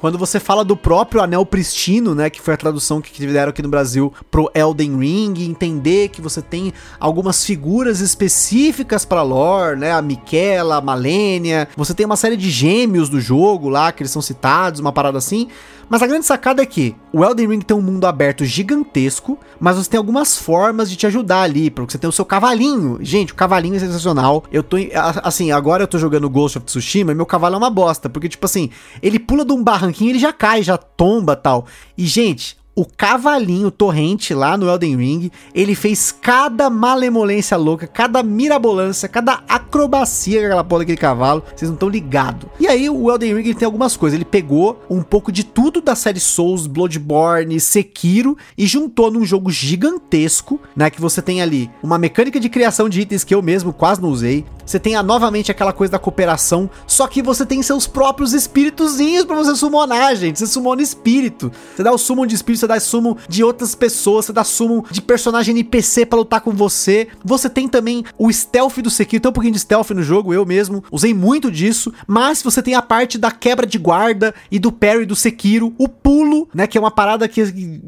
Quando você fala do próprio Anel Pristino, né, que foi a tradução que fizeram aqui no Brasil pro Elden Ring, entender que você tem algumas figuras específicas pra lore, né, a Miquela, a Malenia, você tem uma série de gêmeos do jogo lá, que eles são citados, uma parada assim. Mas a grande sacada é que o Elden Ring tem um mundo aberto gigantesco, mas você tem algumas formas de te ajudar ali, porque você tem o seu cavalinho. Gente, o cavalinho é sensacional. Eu tô, assim, agora eu tô jogando Ghost of Tsushima e meu cavalo é uma bosta, porque tipo assim, ele pula de um barranquinho, ele já cai, já tomba, tal. E gente, o cavalinho torrente lá no Elden Ring, ele fez cada malemolência louca, cada mirabolância, cada acrobacia com aquela porra daquele cavalo. Vocês não estão ligados. E aí o Elden Ring ele tem algumas coisas. Ele pegou um pouco de tudo da série Souls, Bloodborne, Sekiro e juntou num jogo gigantesco, né? Que você tem ali uma mecânica de criação de itens que eu mesmo quase não usei. Você tem a, novamente aquela coisa da cooperação, só que você tem seus próprios espíritozinhos pra você summonar, gente. Você summona espírito. Você dá o summon de espírito, você dá summon de outras pessoas, você dá summon de personagem NPC pra lutar com você. Você tem também o stealth do Sekiro, tem um pouquinho de stealth no jogo, eu mesmo usei muito disso, mas você tem a parte da quebra de guarda e do parry do Sekiro, o pulo, né, que é uma parada que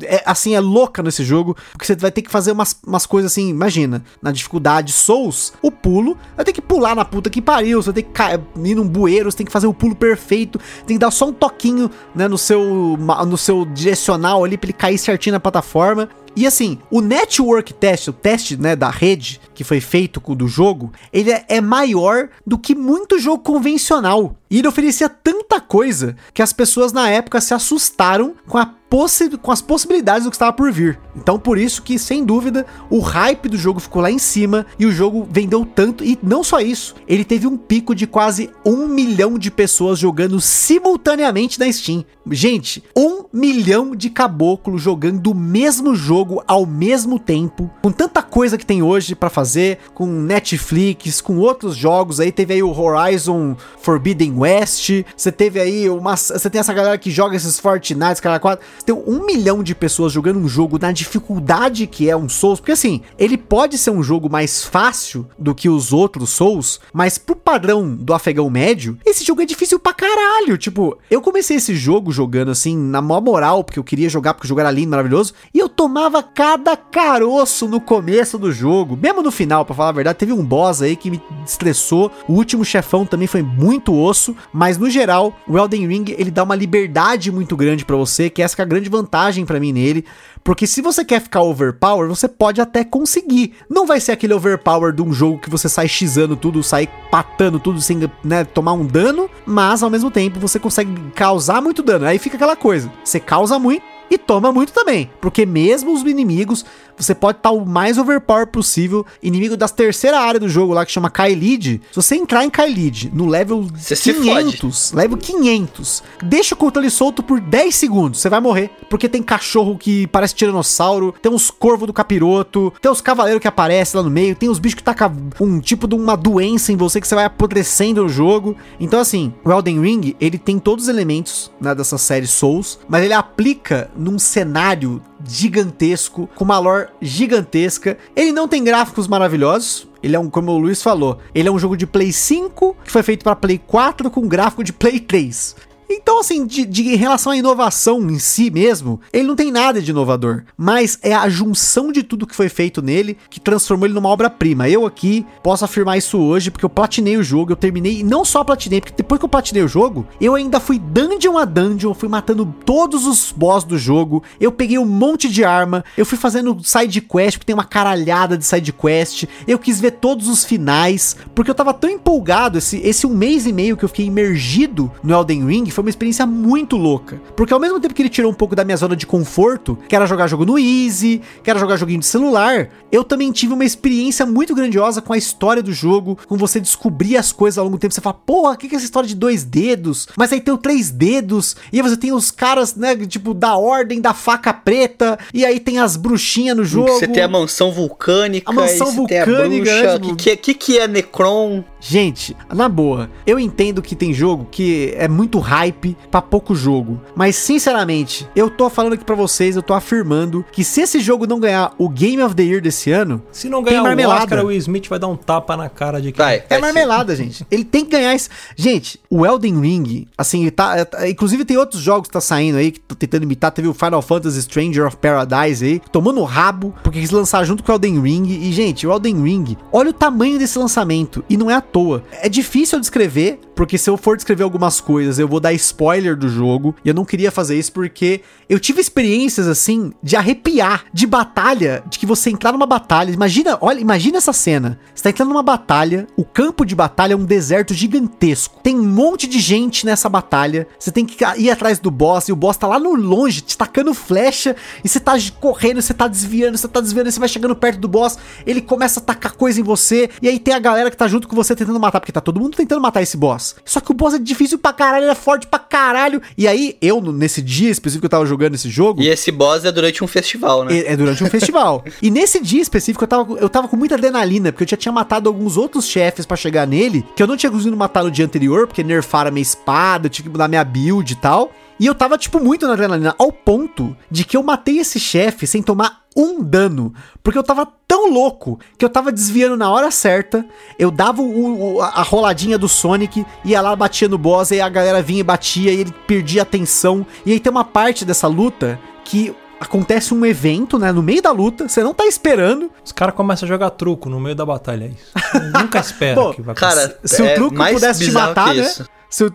é assim é louca nesse jogo, porque você vai ter que fazer umas, umas coisas assim, imagina, na dificuldade Souls, o pulo, vai ter que pular na puta que pariu, você tem que ir num bueiro, você tem que fazer o pulo perfeito, tem que dar só um toquinho, né, no seu no seu direcional ali pra ele cair certinho na plataforma. E assim, o network test, o teste né, da rede que foi feito do jogo, ele é, é maior do que muito jogo convencional. E ele oferecia tanta coisa que as pessoas na época se assustaram com, a possi com as possibilidades do que estava por vir. Então por isso que, sem dúvida, o hype do jogo ficou lá em cima e o jogo vendeu tanto. E não só isso, ele teve um pico de quase um milhão de pessoas jogando simultaneamente na Steam. Gente, um milhão de caboclo jogando o mesmo jogo ao mesmo tempo, com tanta coisa que tem hoje pra fazer, com Netflix, com outros jogos. Aí teve aí o Horizon Forbidden West. Você teve aí uma. Você tem essa galera que joga esses Fortnite, cara, quatro. Você tem um milhão de pessoas jogando um jogo na dificuldade que é um Souls. Porque assim, ele pode ser um jogo mais fácil do que os outros Souls, mas pro padrão do afegão médio, esse jogo é difícil pra caralho. Tipo, eu comecei esse jogo jogando assim, na maior moral, porque eu queria jogar, porque o jogo era lindo, maravilhoso, e eu tomava cada caroço no começo do jogo. Mesmo no final, pra falar a verdade, teve um boss aí que me estressou. O último chefão também foi muito osso, mas no geral, o Elden Ring, ele dá uma liberdade muito grande pra você, que essa é a grande vantagem pra mim nele. Porque se você quer ficar overpower, você pode até conseguir. Não vai ser aquele overpower de um jogo que você sai xizando tudo, sai patando tudo sem né, tomar um dano, mas ao mesmo tempo você consegue causar muito dano. Aí fica aquela coisa: você causa muito e toma muito também. Porque mesmo os inimigos, você pode estar o mais overpower possível. Inimigo das terceira área do jogo lá que chama Kailid. Se você entrar em Kailid no level Você se 500, level 500, deixa o controle solto por 10 segundos, você vai morrer. Porque tem cachorro que parece tiranossauro, tem uns corvos do capiroto, tem os cavaleiros que aparecem lá no meio, tem os bichos que tacam um tipo de uma doença em você que você vai apodrecendo no jogo. Então assim, o Elden Ring, ele tem todos os elementos né, dessa série Souls, mas ele aplica num cenário gigantesco, com uma lore gigantesca. Ele não tem gráficos maravilhosos. Ele é um, como o Luiz falou, ele é um jogo de Play 5 que foi feito para Play 4 com gráfico de Play 3. Então, assim, de, de em relação à inovação em si mesmo, ele não tem nada de inovador. Mas é a junção de tudo que foi feito nele que transformou ele numa obra-prima. Eu aqui posso afirmar isso hoje, porque eu platinei o jogo, eu terminei, e não só platinei, porque depois que eu platinei o jogo, eu ainda fui dungeon a dungeon, fui matando todos os boss do jogo, eu peguei um monte de arma, eu fui fazendo side quest, porque tem uma caralhada de side quest, eu quis ver todos os finais, porque eu tava tão empolgado, esse, esse um mês e meio que eu fiquei imergido no Elden Ring, foi uma experiência muito louca. Porque ao mesmo tempo que ele tirou um pouco da minha zona de conforto, que era jogar jogo no Easy, que era jogar joguinho de celular, eu também tive uma experiência muito grandiosa com a história do jogo, com você descobrir as coisas ao longo do tempo. Você fala, porra, o que é essa história de dois dedos? Mas aí tem o três dedos, e aí você tem os caras, né, tipo, da ordem da faca preta, e aí tem as bruxinhas no jogo. Você tem a mansão vulcânica, A mansão tem a vulcânica, né. O tipo- que, que, é- que, que é Necron? Gente, na boa, eu entendo que tem jogo que é muito hype pra pouco jogo, mas sinceramente, eu tô falando aqui pra vocês, eu tô afirmando que se esse jogo não ganhar o Game of the Year desse ano, Se não Tem ganhar o marmelada. Oscar, o Will Smith vai dar um tapa na cara de quem. Vai, é vai sim. marmelada, gente. Ele tem que ganhar esse. Gente, o Elden Ring, assim, ele tá. é, Inclusive tem outros jogos que tá saindo aí, que tô tentando imitar. Teve o Final Fantasy Stranger of Paradise aí, tomando no rabo, porque quis lançar junto com o Elden Ring. E, gente, o Elden Ring, olha o tamanho desse lançamento. E não é à toa. É difícil eu descrever, porque se eu for descrever algumas coisas, eu vou dar spoiler do jogo. E eu não queria fazer isso porque eu tive experiências assim de arrepiar, de batalha, de que você entrar numa batalha. Imagina, olha, imagina essa cena. Você tá entrando numa batalha, o campo de batalha é um deserto gigantesco. Tem um monte de gente nessa batalha. Você tem que ir atrás do boss e o boss tá lá no longe, te tacando flecha, e você tá correndo, você tá desviando, você tá desviando, você vai chegando perto do boss, ele começa a tacar coisa em você, e aí tem a galera que tá junto com você tentando matar, porque tá todo mundo tentando matar esse boss. Só que o boss é difícil pra caralho, ele é forte pra caralho. E aí, eu, nesse dia específico que eu tava jogando esse jogo, E esse boss é durante um festival, né? é é durante um festival. E nesse dia específico eu tava, com- eu tava com muita adrenalina, porque eu já tinha matado alguns outros chefes pra chegar nele, que eu não tinha conseguido matar no dia anterior, porque nerfaram a minha espada, eu tinha que mudar minha build e tal. E eu tava, tipo, muito na adrenalina, ao ponto de que eu matei esse chefe sem tomar um dano. Porque eu tava tão louco que eu tava desviando na hora certa. Eu dava o- o- a roladinha do Sonic, ia lá, batia no boss, e a galera vinha e batia, e ele perdia a atenção. E aí tem uma parte dessa luta que acontece um evento, né, no meio da luta, você não tá esperando. Os caras começam a jogar truco no meio da batalha, é isso. Nunca espera Pô, que vai acontecer. Cara, Se o é truco mais pudesse te matar, que né? Se o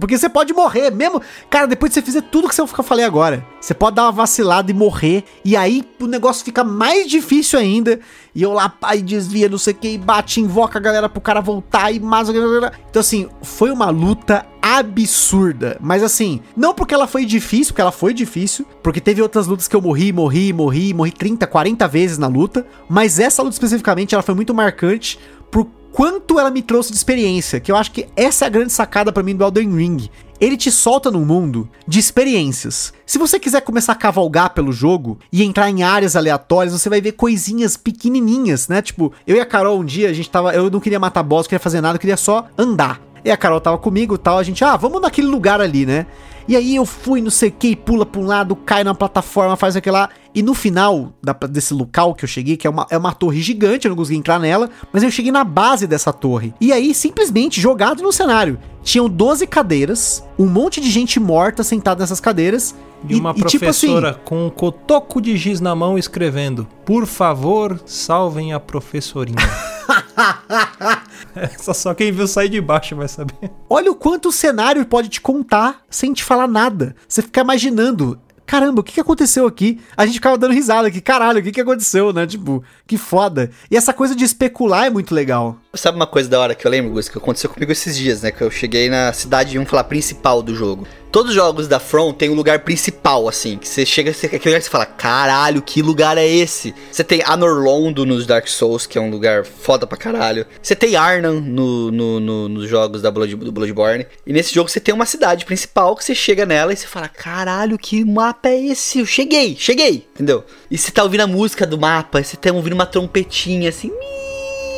porque você pode morrer mesmo. Cara, depois de você fizer tudo que eu falei agora, você pode dar uma vacilada e morrer, e aí o negócio fica mais difícil ainda. E eu lá, pai, desvia, não sei o que, e bate, invoca a galera pro cara voltar e mais. Então, assim, foi uma luta absurda. Mas assim, não porque ela foi difícil, porque ela foi difícil, porque teve outras lutas que eu morri, morri, morri, morri 30, 40 vezes na luta, mas essa luta especificamente, ela foi muito marcante pro quanto ela me trouxe de experiência, que eu acho que essa é a grande sacada pra mim do Elden Ring. ele te solta num mundo de experiências. Se você quiser começar a cavalgar pelo jogo e entrar em áreas aleatórias, você vai ver coisinhas pequenininhas, né? Tipo, eu e a Carol um dia, a gente tava, eu não queria matar boss, não queria fazer nada, eu queria só andar. E a Carol tava comigo tal, a gente, ah, vamos naquele lugar ali, né? E aí eu fui, não sei o que, pula pra um lado, cai na plataforma, faz aquilo lá. E no final da- desse local que eu cheguei, que é uma, é uma torre gigante, eu não consegui entrar nela, mas eu cheguei na base dessa torre. E aí, simplesmente, jogado no cenário, tinham 12 cadeiras, um monte de gente morta sentada nessas cadeiras. E uma tipo assim, professora com um cotoco de giz na mão escrevendo: Por favor, salvem a professorinha. Essa só quem viu sair de baixo vai saber. Olha o quanto o cenário pode te contar sem te falar nada. Você fica imaginando. Caramba, o que, que aconteceu aqui? A gente ficava dando risada aqui. Caralho, o que, que aconteceu, né? Tipo, que foda. E essa coisa de especular é muito legal. Sabe uma coisa da hora que eu lembro, Gus, que aconteceu comigo esses dias, né? Que eu cheguei na cidade, vamos falar, principal do jogo. Todos os jogos da From tem um lugar principal, assim, que você chega, você, aquele lugar que você fala, caralho, que lugar é esse? Você tem Anorlondo nos Dark Souls, que é um lugar foda pra caralho. Você tem Arnan no, no- no- nos jogos da Blood, do Bloodborne. E nesse jogo você tem uma cidade principal que você chega nela e você fala, caralho, que mapa é esse? Eu cheguei, cheguei, entendeu? E você tá ouvindo a música do mapa, você tá ouvindo uma trompetinha, assim, "Ih",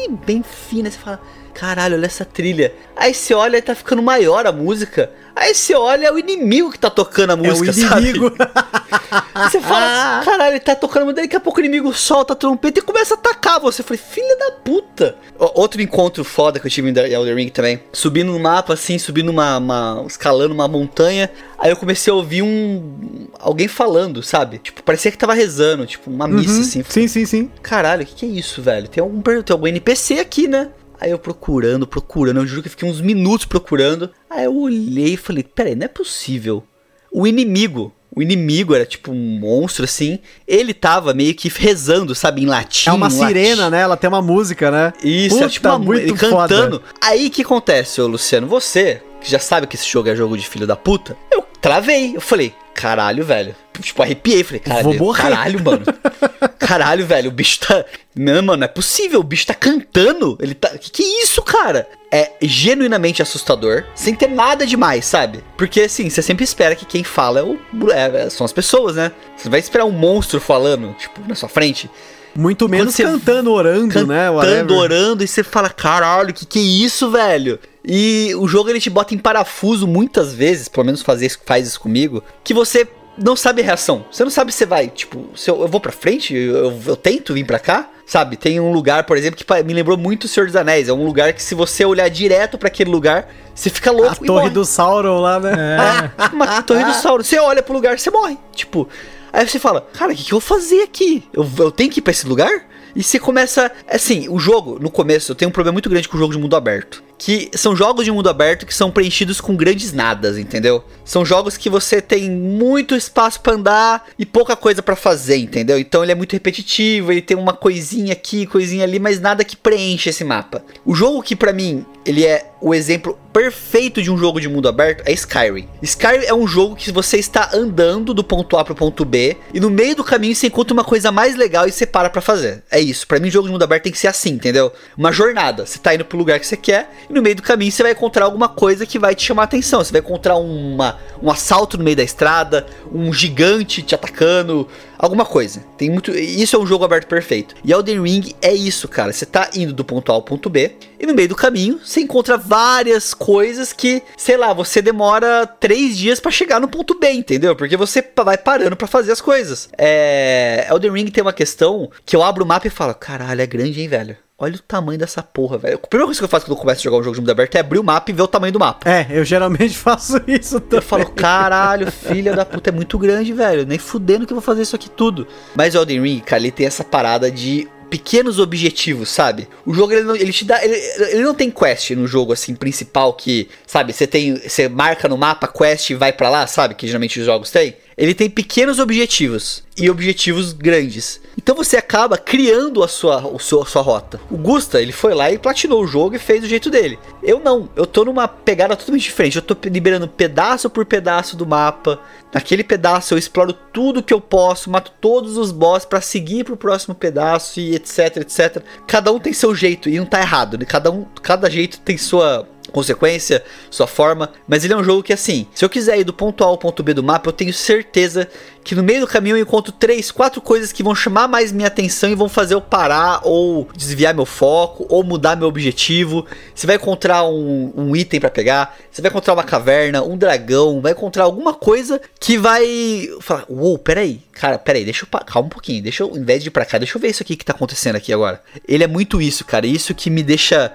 bem fina, você fala, caralho, olha essa trilha. Aí você olha e tá ficando maior a música. Aí você olha, é o inimigo que tá tocando a música, é o inimigo. sabe? Você fala, caralho, ele tá tocando, mas daqui a pouco o inimigo solta a trompeta e começa a atacar você. Eu falei, filha da puta. Outro encontro foda que eu tive em The- Elden Ring também. Subindo no mapa, assim, subindo uma, uma- escalando uma montanha. Aí eu comecei a ouvir um. alguém falando, sabe? Tipo, parecia que tava rezando, tipo, uma missa, assim. Uhum. Sim, sim, sim. Caralho, o que, que é isso, velho? Tem algum, tem algum NPC aqui, né? Aí eu procurando, procurando, eu juro que eu fiquei uns minutos procurando. Aí eu olhei e falei, peraí, não é possível. O inimigo, o inimigo era tipo um monstro assim, ele tava meio que rezando, sabe, em latim. É uma latim. sirena, né? Ela tem uma música, né? Isso, Puta, é tipo uma, muito foda. cantando. Aí que acontece, ô Luciano? Você, que já sabe que esse jogo é jogo de filho da puta, eu travei. Eu falei, caralho, velho. Tipo, arrepiei. Falei, caralho, Vou morrer. caralho, mano. Caralho, velho, o bicho tá. Não, mano, não é possível. O bicho tá cantando. Ele tá. Que que é isso, cara? É genuinamente assustador, sem ter nada demais, sabe? Porque assim, você sempre espera que quem fala é o, é- são as pessoas, né? Você vai esperar um monstro falando, tipo, na sua frente. Muito menos cantando, orando, né? cantando, orando, e você fala, caralho, que que é isso, velho? E o jogo ele te bota em parafuso muitas vezes, pelo menos fazer isso, faz isso comigo, que você não sabe a reação. Você não sabe se você vai, tipo, se eu, eu vou pra frente, eu, eu- eu tento vir pra cá, sabe? Tem um lugar, por exemplo, que me lembrou muito o Senhor dos Anéis. É um lugar que se você olhar direto pra aquele lugar, você fica louco A e torre morre. do Sauron lá, né? É, uma torre do Sauron. Você olha pro lugar, você morre. Tipo, aí você fala, cara, o que, que eu vou fazer aqui? Eu, eu tenho que ir pra esse lugar? E você começa. Assim, o jogo, no começo, eu tenho um problema muito grande com o jogo de mundo aberto. Que são jogos de mundo aberto que são preenchidos com grandes nadas, entendeu? São jogos que você tem muito espaço pra andar e pouca coisa pra fazer, entendeu? Então ele é muito repetitivo, ele tem uma coisinha aqui, coisinha ali, mas nada que preenche esse mapa. O jogo que pra mim ele é o exemplo perfeito de um jogo de mundo aberto é Skyrim. Skyrim é um jogo que você está andando do ponto A pro ponto B e no meio do caminho você encontra uma coisa mais legal e você para pra fazer. É isso. Pra mim, jogo de mundo aberto tem que ser assim, entendeu? Uma jornada. Você tá indo pro lugar que você quer e no meio do caminho você vai encontrar alguma coisa que vai te chamar a atenção. Você vai encontrar uma, um assalto no meio da estrada, um gigante te atacando, alguma coisa. Tem muito. Isso é um jogo aberto perfeito. E Elden Ring é isso, cara. Você tá indo do ponto A ao ponto B e no meio do caminho você encontra várias coisas que, sei lá, você demora três dias pra chegar no ponto B, entendeu? Porque você vai parando pra fazer as coisas. É. Elden Ring tem uma questão que eu abro o mapa e falo: caralho, é grande, hein, velho? Olha o tamanho dessa porra, velho. A primeira coisa que eu faço quando eu começo a jogar um jogo de mundo aberto é abrir o mapa e ver o tamanho do mapa. É, eu geralmente faço isso também. Eu falo, caralho, filha da puta, é muito grande, velho. Nem fudendo que eu vou fazer isso aqui tudo. Mas o Elden Ring, cara, ele tem essa parada de pequenos objetivos, sabe? O jogo ele, não, ele te dá, ele, ele não tem quest no jogo assim principal que, sabe, você tem, você marca no mapa quest e vai pra lá, sabe? Que geralmente os jogos têm. Ele tem pequenos objetivos e objetivos grandes. Então você acaba criando a sua, o seu, a sua rota. O Gusta, ele foi lá e platinou o jogo e fez do jeito dele. Eu não, eu tô numa pegada totalmente diferente. Eu tô liberando pedaço por pedaço do mapa. Naquele pedaço eu exploro tudo que eu posso, mato todos os boss pra seguir pro próximo pedaço e etc, etc. Cada um tem seu jeito e não tá errado, né? Cada um, cada jeito tem sua consequência, sua forma, mas ele é um jogo que assim, se eu quiser ir do ponto A ao ponto B do mapa, eu tenho certeza que no meio do caminho eu encontro três, quatro coisas que vão chamar mais minha atenção e vão fazer eu parar ou desviar meu foco ou mudar meu objetivo. Você vai encontrar um, um item para pegar, você vai encontrar uma caverna, um dragão, vai encontrar alguma coisa que vai falar, uou, peraí, cara, peraí, deixa eu, calma um pouquinho, deixa eu, ao invés de ir pra cá, deixa eu ver isso aqui que tá acontecendo aqui agora. Ele é muito isso, cara, isso que me deixa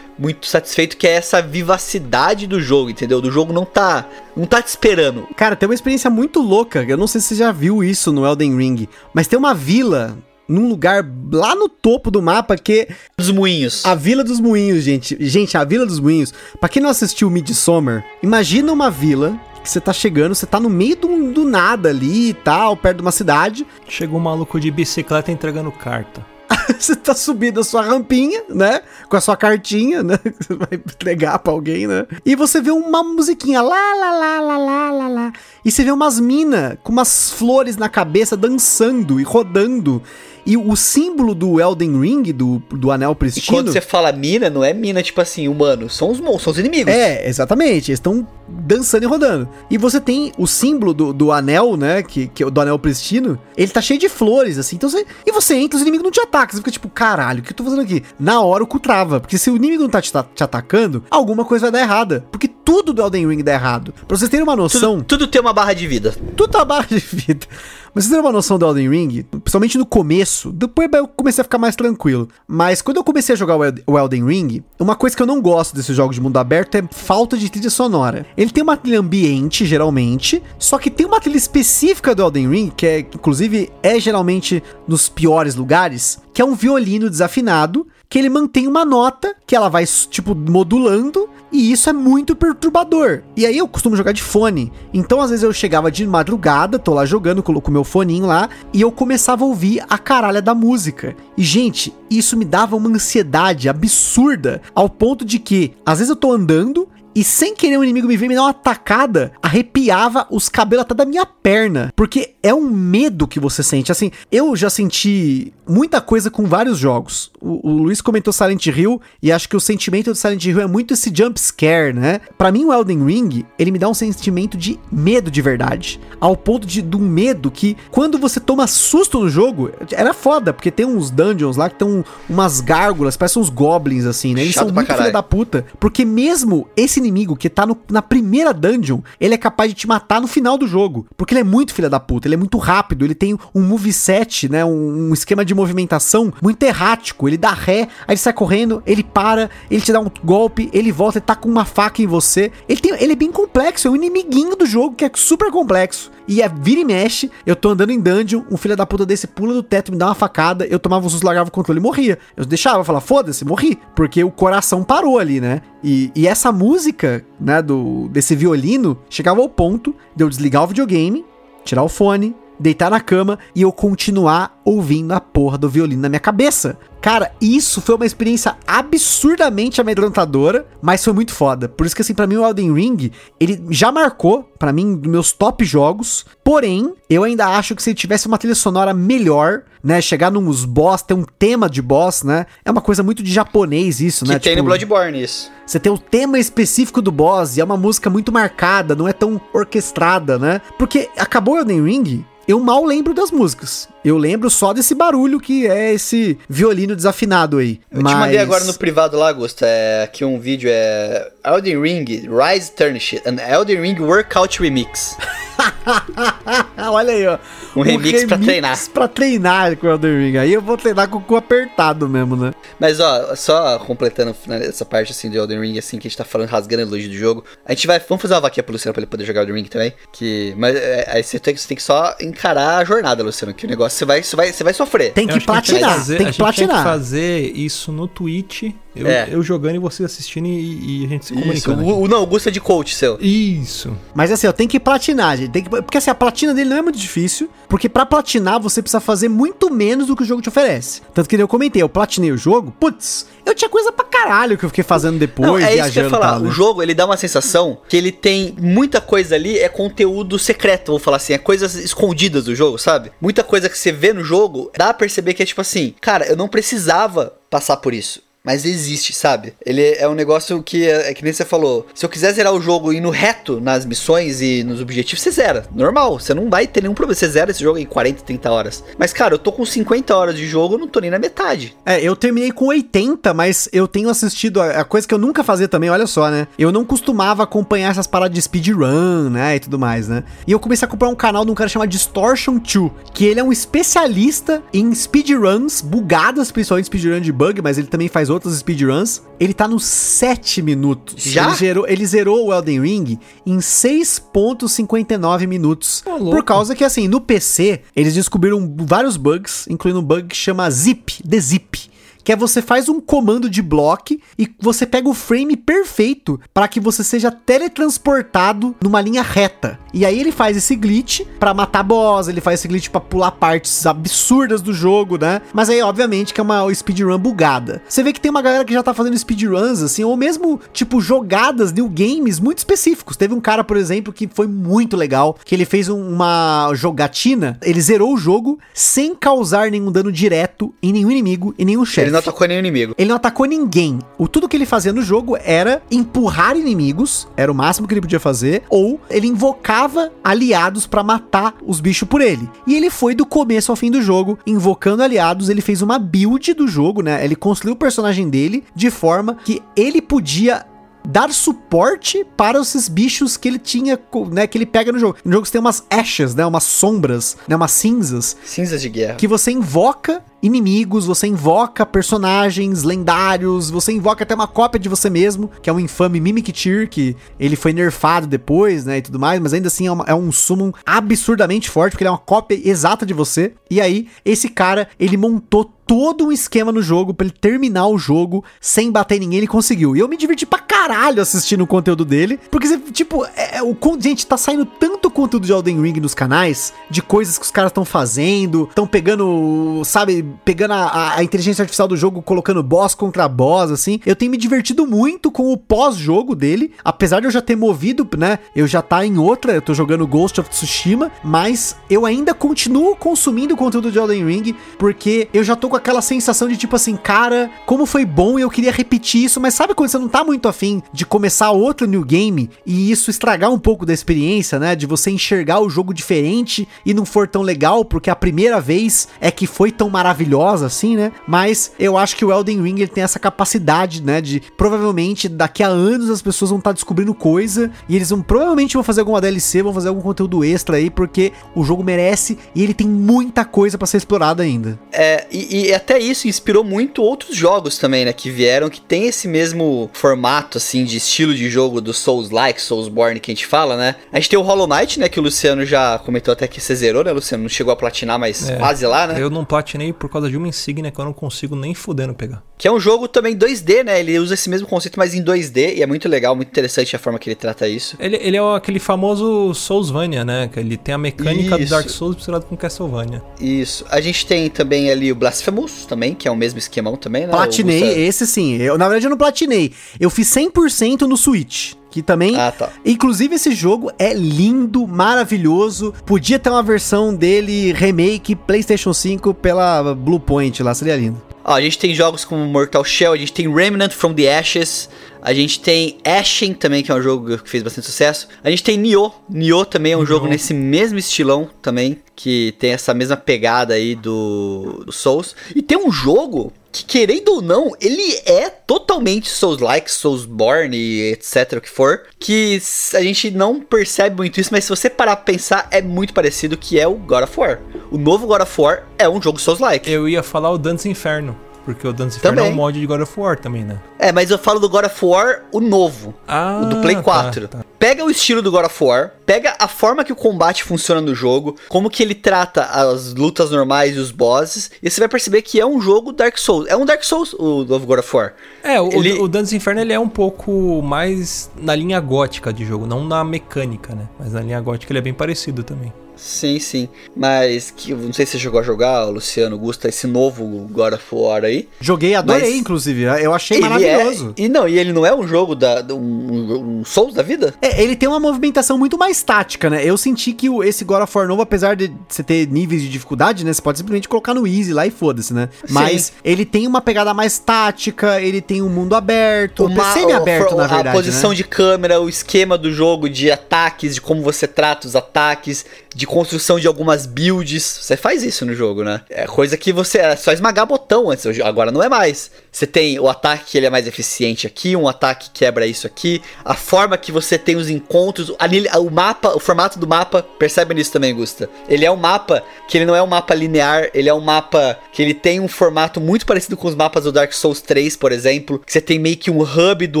muito satisfeito que é essa vivacidade do jogo, entendeu? Do jogo não tá, não tá te esperando. Cara, tem uma experiência muito louca. Eu não sei se você já viu isso no Elden Ring, mas tem uma vila num lugar lá no topo do mapa que Dos moinhos. a Vila dos Moinhos, gente. Gente, a Vila dos Moinhos. Pra quem não assistiu Midsommar, imagina uma vila que você tá chegando, você tá no meio do, do nada ali e tal, perto de uma cidade. Chegou um maluco de bicicleta entregando carta. você tá subindo a sua rampinha, né? Com a sua cartinha, né? Que você vai entregar pra alguém, né? E você vê uma musiquinha lá, lá, lá, lá, lá, lá, lá. E você vê umas minas com umas flores na cabeça dançando e rodando. E o símbolo do Elden Ring, do, do Anel E Pristino... quando você fala mina, não é mina tipo assim, humano, são os monstros, são os inimigos. É, exatamente. Eles estão dançando e rodando. E você tem o símbolo do, do anel, né? Que, que é o do anel pristino. Ele tá cheio de flores, assim. Então você, e você entra, os inimigos não te atacam. Você fica tipo, caralho, o que eu tô fazendo aqui? Na hora o cu trava. Porque se o inimigo não tá te, te atacando, alguma coisa vai dar errada. Porque tudo do Elden Ring dá errado. Pra vocês terem uma noção. Tudo, tudo tem uma barra de vida. tudo tá barra de vida. Mas vocês terem uma noção do Elden Ring, principalmente no começo, depois eu comecei a ficar mais tranquilo. Mas quando eu comecei a jogar o Elden Ring, uma coisa que eu não gosto desses jogos de mundo aberto é falta de trilha sonora. Ele tem uma trilha ambiente, geralmente, só que tem uma trilha específica do Elden Ring, que é, inclusive, é geralmente nos piores lugares, que é um violino desafinado, que ele mantém uma nota que ela vai, tipo, modulando, e isso é muito perturbador. E aí eu costumo jogar de fone. Então, às vezes, eu chegava de madrugada, tô lá jogando, coloco meu foninho lá, e eu começava a ouvir a caralha da música. E, gente, isso me dava uma ansiedade absurda, ao ponto de que, às vezes, eu tô andando. E sem querer o inimigo me ver me dar uma tacada, arrepiava os cabelos até da minha perna. Porque é um medo que você sente. Assim, eu já senti muita coisa com vários jogos. O, o Luiz comentou Silent Hill, e acho que o sentimento do Silent Hill é muito esse jump scare, né? Pra mim, o Elden Ring, ele me dá um sentimento de medo de verdade. Ao ponto de, de um medo que, quando você toma susto no jogo, era foda, porque tem uns dungeons lá que estão umas gárgulas, parecem uns goblins, assim, né? Eles Chato são muito filha da puta. Porque mesmo esse inimigo que tá no- na primeira dungeon, ele é capaz de te matar no final do jogo. Porque ele é muito filha da puta, ele é muito rápido, ele tem um moveset, né? Um, um esquema de movimentação muito errático. Ele dá ré, aí ele sai correndo, ele para, ele te dá um golpe, ele volta, ele tá com uma faca em você. Ele, tem, ele é bem complexo, é um inimiguinho do jogo que é super complexo. E é vira e mexe, eu tô andando em dungeon, um filho da puta desse pula do teto, me dá uma facada, eu tomava um susto, largava o controle e morria. Eu deixava, eu falava, foda-se, morri. Porque o coração parou ali, né? E, e essa música, né, do, desse violino, chegava ao ponto de eu desligar o videogame, tirar o fone, deitar na cama e eu continuar ouvindo a porra do violino na minha cabeça. Cara, isso foi uma experiência absurdamente amedrontadora, mas foi muito foda. Por isso que assim, pra mim o Elden Ring, ele já marcou pra mim dos meus top jogos. Porém, eu ainda acho que se ele tivesse uma trilha sonora melhor, né, chegar nos boss, ter um tema de boss, né? É uma coisa muito de japonês isso, Que né? tem no Bloodborne isso. Você tem o tema específico do boss e é uma música muito marcada, não é tão orquestrada, né? Porque acabou o Elden Ring, eu mal lembro das músicas. Eu lembro só desse barulho que é esse violino desafinado aí. Eu te mandei agora no privado lá, Augusto. É, aqui um vídeo é Elden Ring Rise Tarnished, an Elden Ring Workout Remix. Olha aí, ó. Um remix pra treinar. pra treinar com o Elden Ring. Aí eu vou treinar com o cu apertado mesmo, né? Mas ó, só completando né, essa parte assim de Elden Ring, assim, que a gente tá falando, rasgando a elogio do jogo. A gente vai. Vamos fazer uma vaquinha pro Luciano pra ele poder jogar Elden Ring também. Que. Mas é, aí você tem, você tem que só encarar a jornada, Luciano. Que o negócio você vai, você vai, você vai sofrer. Tem que platinar, fazer- tem que gente tinha platinar. fazer isso no Twitch, eu, É. eu jogando e você assistindo e, e a gente se Isso, comunicando. o, o, não, o Gusto é de coach seu. Isso. Mas assim, ó, tem que platinar, gente. Tem que, porque assim, a platina dele não é muito difícil. Porque pra platinar, você precisa fazer muito menos do que o jogo te oferece. Tanto que nem eu comentei, eu platinei o jogo, putz, eu tinha coisa pra caralho que eu fiquei fazendo depois, Não, é isso que eu ia falar. tal, né? O jogo, ele dá uma sensação que ele tem muita coisa ali, é conteúdo secreto, vou falar assim, é coisas escondidas do jogo, sabe? Muita coisa que você vê no jogo, dá a perceber que é tipo assim, cara, eu não precisava passar por isso. Mas existe, sabe? Ele é um negócio que é, é que nem você falou. Se eu quiser zerar o jogo indo reto nas missões e nos objetivos, você zera. Normal, você não vai ter nenhum problema. Você zera esse jogo em 40, 30 horas. Mas, cara, eu tô com 50 horas de jogo, eu não tô nem na metade. É, eu terminei com 80, mas eu tenho assistido a, a coisa que eu nunca fazia também, olha só, né? Eu não costumava acompanhar essas paradas de speedrun, né, e tudo mais, né? E eu comecei a acompanhar um canal de um cara chamado Distortion 2, que ele é um especialista em speedruns, bugadas, principalmente speedrun de bug, mas ele também faz outras speedruns. Ele tá nos 7 minutos. Já? Ele zerou, ele zerou o Elden Ring em 6.59 minutos. Louco. por causa que, assim, no PC, eles descobriram vários bugs, incluindo um bug que chama Zip, The Zip. Que é você faz um comando de block e você pega o frame perfeito para que você seja teletransportado numa linha reta. E aí ele faz esse glitch pra matar boss, ele faz esse glitch pra pular partes absurdas do jogo, né? Mas aí, obviamente, que é uma speedrun bugada. Você vê que tem uma galera que já tá fazendo speedruns, assim, ou mesmo, tipo, jogadas, new games muito específicos. Teve um cara, por exemplo, que foi muito legal, que ele fez um- uma jogatina, ele zerou o jogo sem causar nenhum dano direto em nenhum inimigo e nenhum chefe. Não atacou nenhum inimigo. Ele não atacou ninguém. O tudo que ele fazia no jogo era empurrar inimigos, era o máximo que ele podia fazer, ou ele invocava aliados pra matar os bichos por ele. E ele foi do começo ao fim do jogo invocando aliados, ele fez uma build do jogo, né? Ele construiu o personagem dele de forma que ele podia dar suporte para esses bichos que ele tinha, né, que ele pega no jogo. No jogo você tem umas ashes, né, umas sombras, né, umas cinzas Cinzas de guerra. que você invoca inimigos, você invoca personagens lendários, você invoca até uma cópia de você mesmo, que é um infame Mimic Tear, que ele foi nerfado depois, né, e tudo mais, mas ainda assim é, uma- é um summon absurdamente forte, porque ele é uma cópia exata de você. E aí, esse cara, ele montou todo um esquema no jogo pra ele terminar o jogo sem bater ninguém, ele conseguiu. E eu me diverti pra caralho assistindo o conteúdo dele, porque, tipo, é, é, o gente, tá saindo tanto conteúdo de Elden Ring nos canais, de coisas que os caras estão fazendo, estão pegando, sabe, pegando a, a- inteligência artificial do jogo, colocando boss contra boss, assim. Eu tenho me divertido muito com o pós-jogo dele, apesar de eu já ter movido, né, eu já tá em outra, eu tô jogando Ghost of Tsushima, mas eu ainda continuo consumindo o conteúdo de Elden Ring, porque eu já tô com aquela sensação de tipo assim, cara, como foi bom e eu queria repetir isso, mas sabe quando você não tá muito afim de começar outro new game e isso estragar um pouco da experiência, né? De você enxergar o jogo diferente e não for tão legal, porque a primeira vez é que foi tão maravilhosa assim, né? Mas eu acho que o Elden Ring ele tem essa capacidade, né? De provavelmente daqui a anos as pessoas vão estar descobrindo coisa e eles vão provavelmente vão fazer alguma DLC, vão fazer algum conteúdo extra aí, porque o jogo merece e ele tem muita coisa pra ser explorada ainda. É, e, e até isso inspirou muito outros jogos também, né? Que vieram, que tem esse mesmo formato, assim, de estilo de jogo do Souls-like, Soulsborne que a gente fala, né? A gente tem o Hollow Knight, né? Que o Luciano já comentou até que você zerou, né, Luciano? Não chegou a platinar, mas É. quase lá, né? Eu não platinei por causa de uma insígnia que eu não consigo nem fudendo pegar. Que é um jogo também 2D, né? Ele usa esse mesmo conceito, mas em 2D, e é muito legal, muito interessante a forma que ele trata isso. Ele, ele é aquele famoso Soulsvania, né? Que ele tem a mecânica do Isso. Dark Souls misturado com Castlevania. Isso. A gente tem também ali o Blasphemous, também, que é o mesmo esquemão também, né? Platinei, Gustavo- esse sim. Eu, na verdade, eu não platinei. Eu fiz 100% no Switch. Que também. Ah, tá. Inclusive, esse jogo é lindo, maravilhoso. Podia ter uma versão dele remake PlayStation 5 pela Bluepoint lá, seria lindo. Ó, a gente tem jogos como Mortal Shell, a gente tem Remnant from the Ashes, a gente tem Ashen também, que é um jogo que fez bastante sucesso. A gente tem Nioh, Nioh também é um jogo nesse mesmo estilão também, que tem essa mesma pegada aí do, do Souls. E tem um jogo que, querendo ou não, ele é totalmente Souls-like, Soulsborne e etc, o que for, que a gente não percebe muito isso, mas se você parar pra pensar, é muito parecido, que é o God of War. O novo God of War é um jogo Souls-like. Eu ia falar o Dantes Inferno. Porque o Dantes Inferno é um mod de God of War também, né? É, mas eu falo do God of War, o novo. Ah, o do Play tá, 4. tá. Pega o estilo do God of War, pega a forma que o combate funciona no jogo, como que ele trata as lutas normais e os bosses, e você vai perceber que é um jogo Dark Souls. É um Dark Souls, o novo God of War. É, o, Ele- o Dantes Inferno ele é um pouco mais na linha gótica de jogo, não na mecânica, né? Mas na linha gótica ele é bem parecido também. Sim, sim. Mas que não sei se você chegou a jogar, Luciano, Gusta, esse novo God of War aí. Joguei, adorei, Mas- inclusive. Eu achei Ele maravilhoso. É, e não, e ele não é um jogo da. um, um Souls da vida? É, ele tem uma movimentação muito mais tática, né? Eu senti que esse God of War novo, apesar de você ter níveis de dificuldade, né? Você pode simplesmente colocar no easy lá e foda-se, né? Mas ele tem uma pegada mais tática, ele tem um mundo aberto, Uma- semi-aberto, na a verdade, posição né? de câmera, o esquema do jogo de ataques, de como você trata os ataques, de construção de algumas builds. Você faz isso no jogo, né? É coisa que você é só esmagar botão antes, agora não é mais. Você tem o ataque que ele é mais eficiente aqui, um ataque que quebra isso aqui, a forma que você tem os encontros, ali, o mapa, o formato do mapa, percebe nisso também, Gusta. Ele é um mapa que ele não é um mapa linear, ele é um mapa que ele tem um formato muito parecido com os mapas do Dark Souls 3, por exemplo, que você tem meio que um hub, do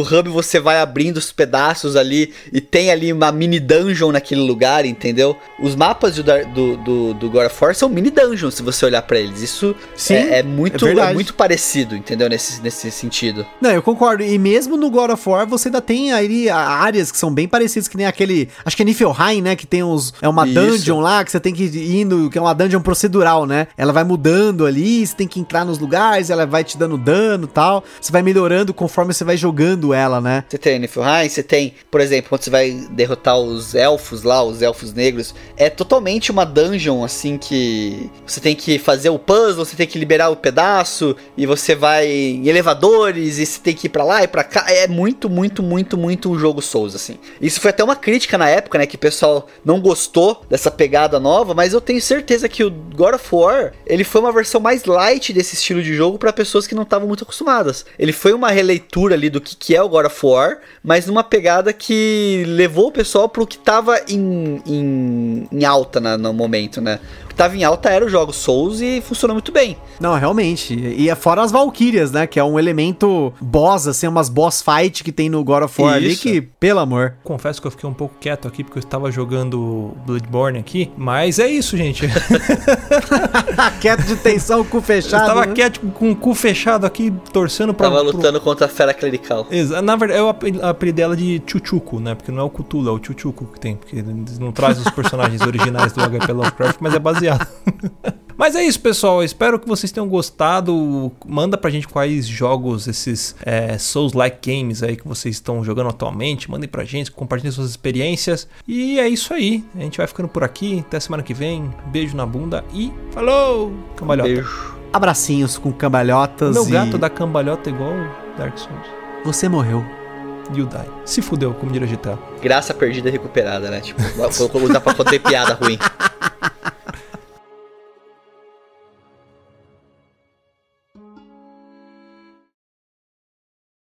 hub você vai abrindo os pedaços ali e tem ali uma mini dungeon naquele lugar, entendeu? Os mapas do, Dar- do, do, do God of War são mini dungeons, se você olhar pra eles. Isso Sim, é, é muito, é é muito parecido, entendeu? Nesse, nesse sentido. Não, eu concordo. E mesmo no God of War, você ainda tem aí áreas que são bem parecidas, que nem aquele. Acho que é Niflheim, né? Que tem uns. É uma Isso. dungeon lá que você tem que ir indo, que é uma dungeon procedural, né? Ela vai mudando ali, você tem que entrar nos lugares, ela vai te dando dano e tal. Você vai melhorando conforme você vai jogando ela, né? Você tem Niflheim, você tem, por exemplo, quando você vai derrotar os elfos lá, os elfos negros, é totalmente uma dungeon, assim, que você tem que fazer o puzzle, você tem que liberar o pedaço, e você vai em elevadores, e você tem que ir pra lá e pra cá. É muito, muito, muito, muito um jogo Souls, assim. Isso foi até uma crítica na época, né, que o pessoal não gostou dessa pegada nova, mas eu tenho certeza que o God of War, ele foi uma versão mais light desse estilo de jogo pra pessoas que não estavam muito acostumadas. Ele foi uma releitura ali do que, que é o God of War, mas numa pegada que levou o pessoal pro que tava em, em, em alta na- no momento, né? Tava em alta era o jogo Souls e funcionou muito bem. Não, realmente. E é fora as Valkyrias, né? Que é um elemento boss, assim, umas boss fight que tem no God of War ali, que, pelo amor. Confesso que eu fiquei um pouco quieto aqui porque eu estava jogando Bloodborne aqui, mas é isso, gente. Quieto de tensão, cu eu fechado. tava né? quieto com o cu fechado aqui, torcendo pra. Tava pro- lutando contra a fera clerical. Exa- Na verdade, eu apel- apelidei ela de Chuchuco, né? Porque não é o Cthulhu, é o Chuchuco que tem. Porque eles não traz os personagens originais do HP Lovecraft, mas é baseado. mas é isso, pessoal. Eu Espero que vocês tenham gostado. Manda pra gente quais jogos, esses é, Souls-like games aí que vocês estão jogando atualmente. Mandem pra gente, compartilhem suas experiências. E é isso aí. A gente vai ficando por aqui. Até semana que vem. Beijo na bunda e falou! Cambalhota. Beijo. Abracinhos com cambalhotas. Meu e gato dá cambalhota igual Dark Souls. Você morreu. You die. Se fudeu, como diria GTA. Graça perdida e recuperada, né? Tipo, vou usar pra conter piada ruim.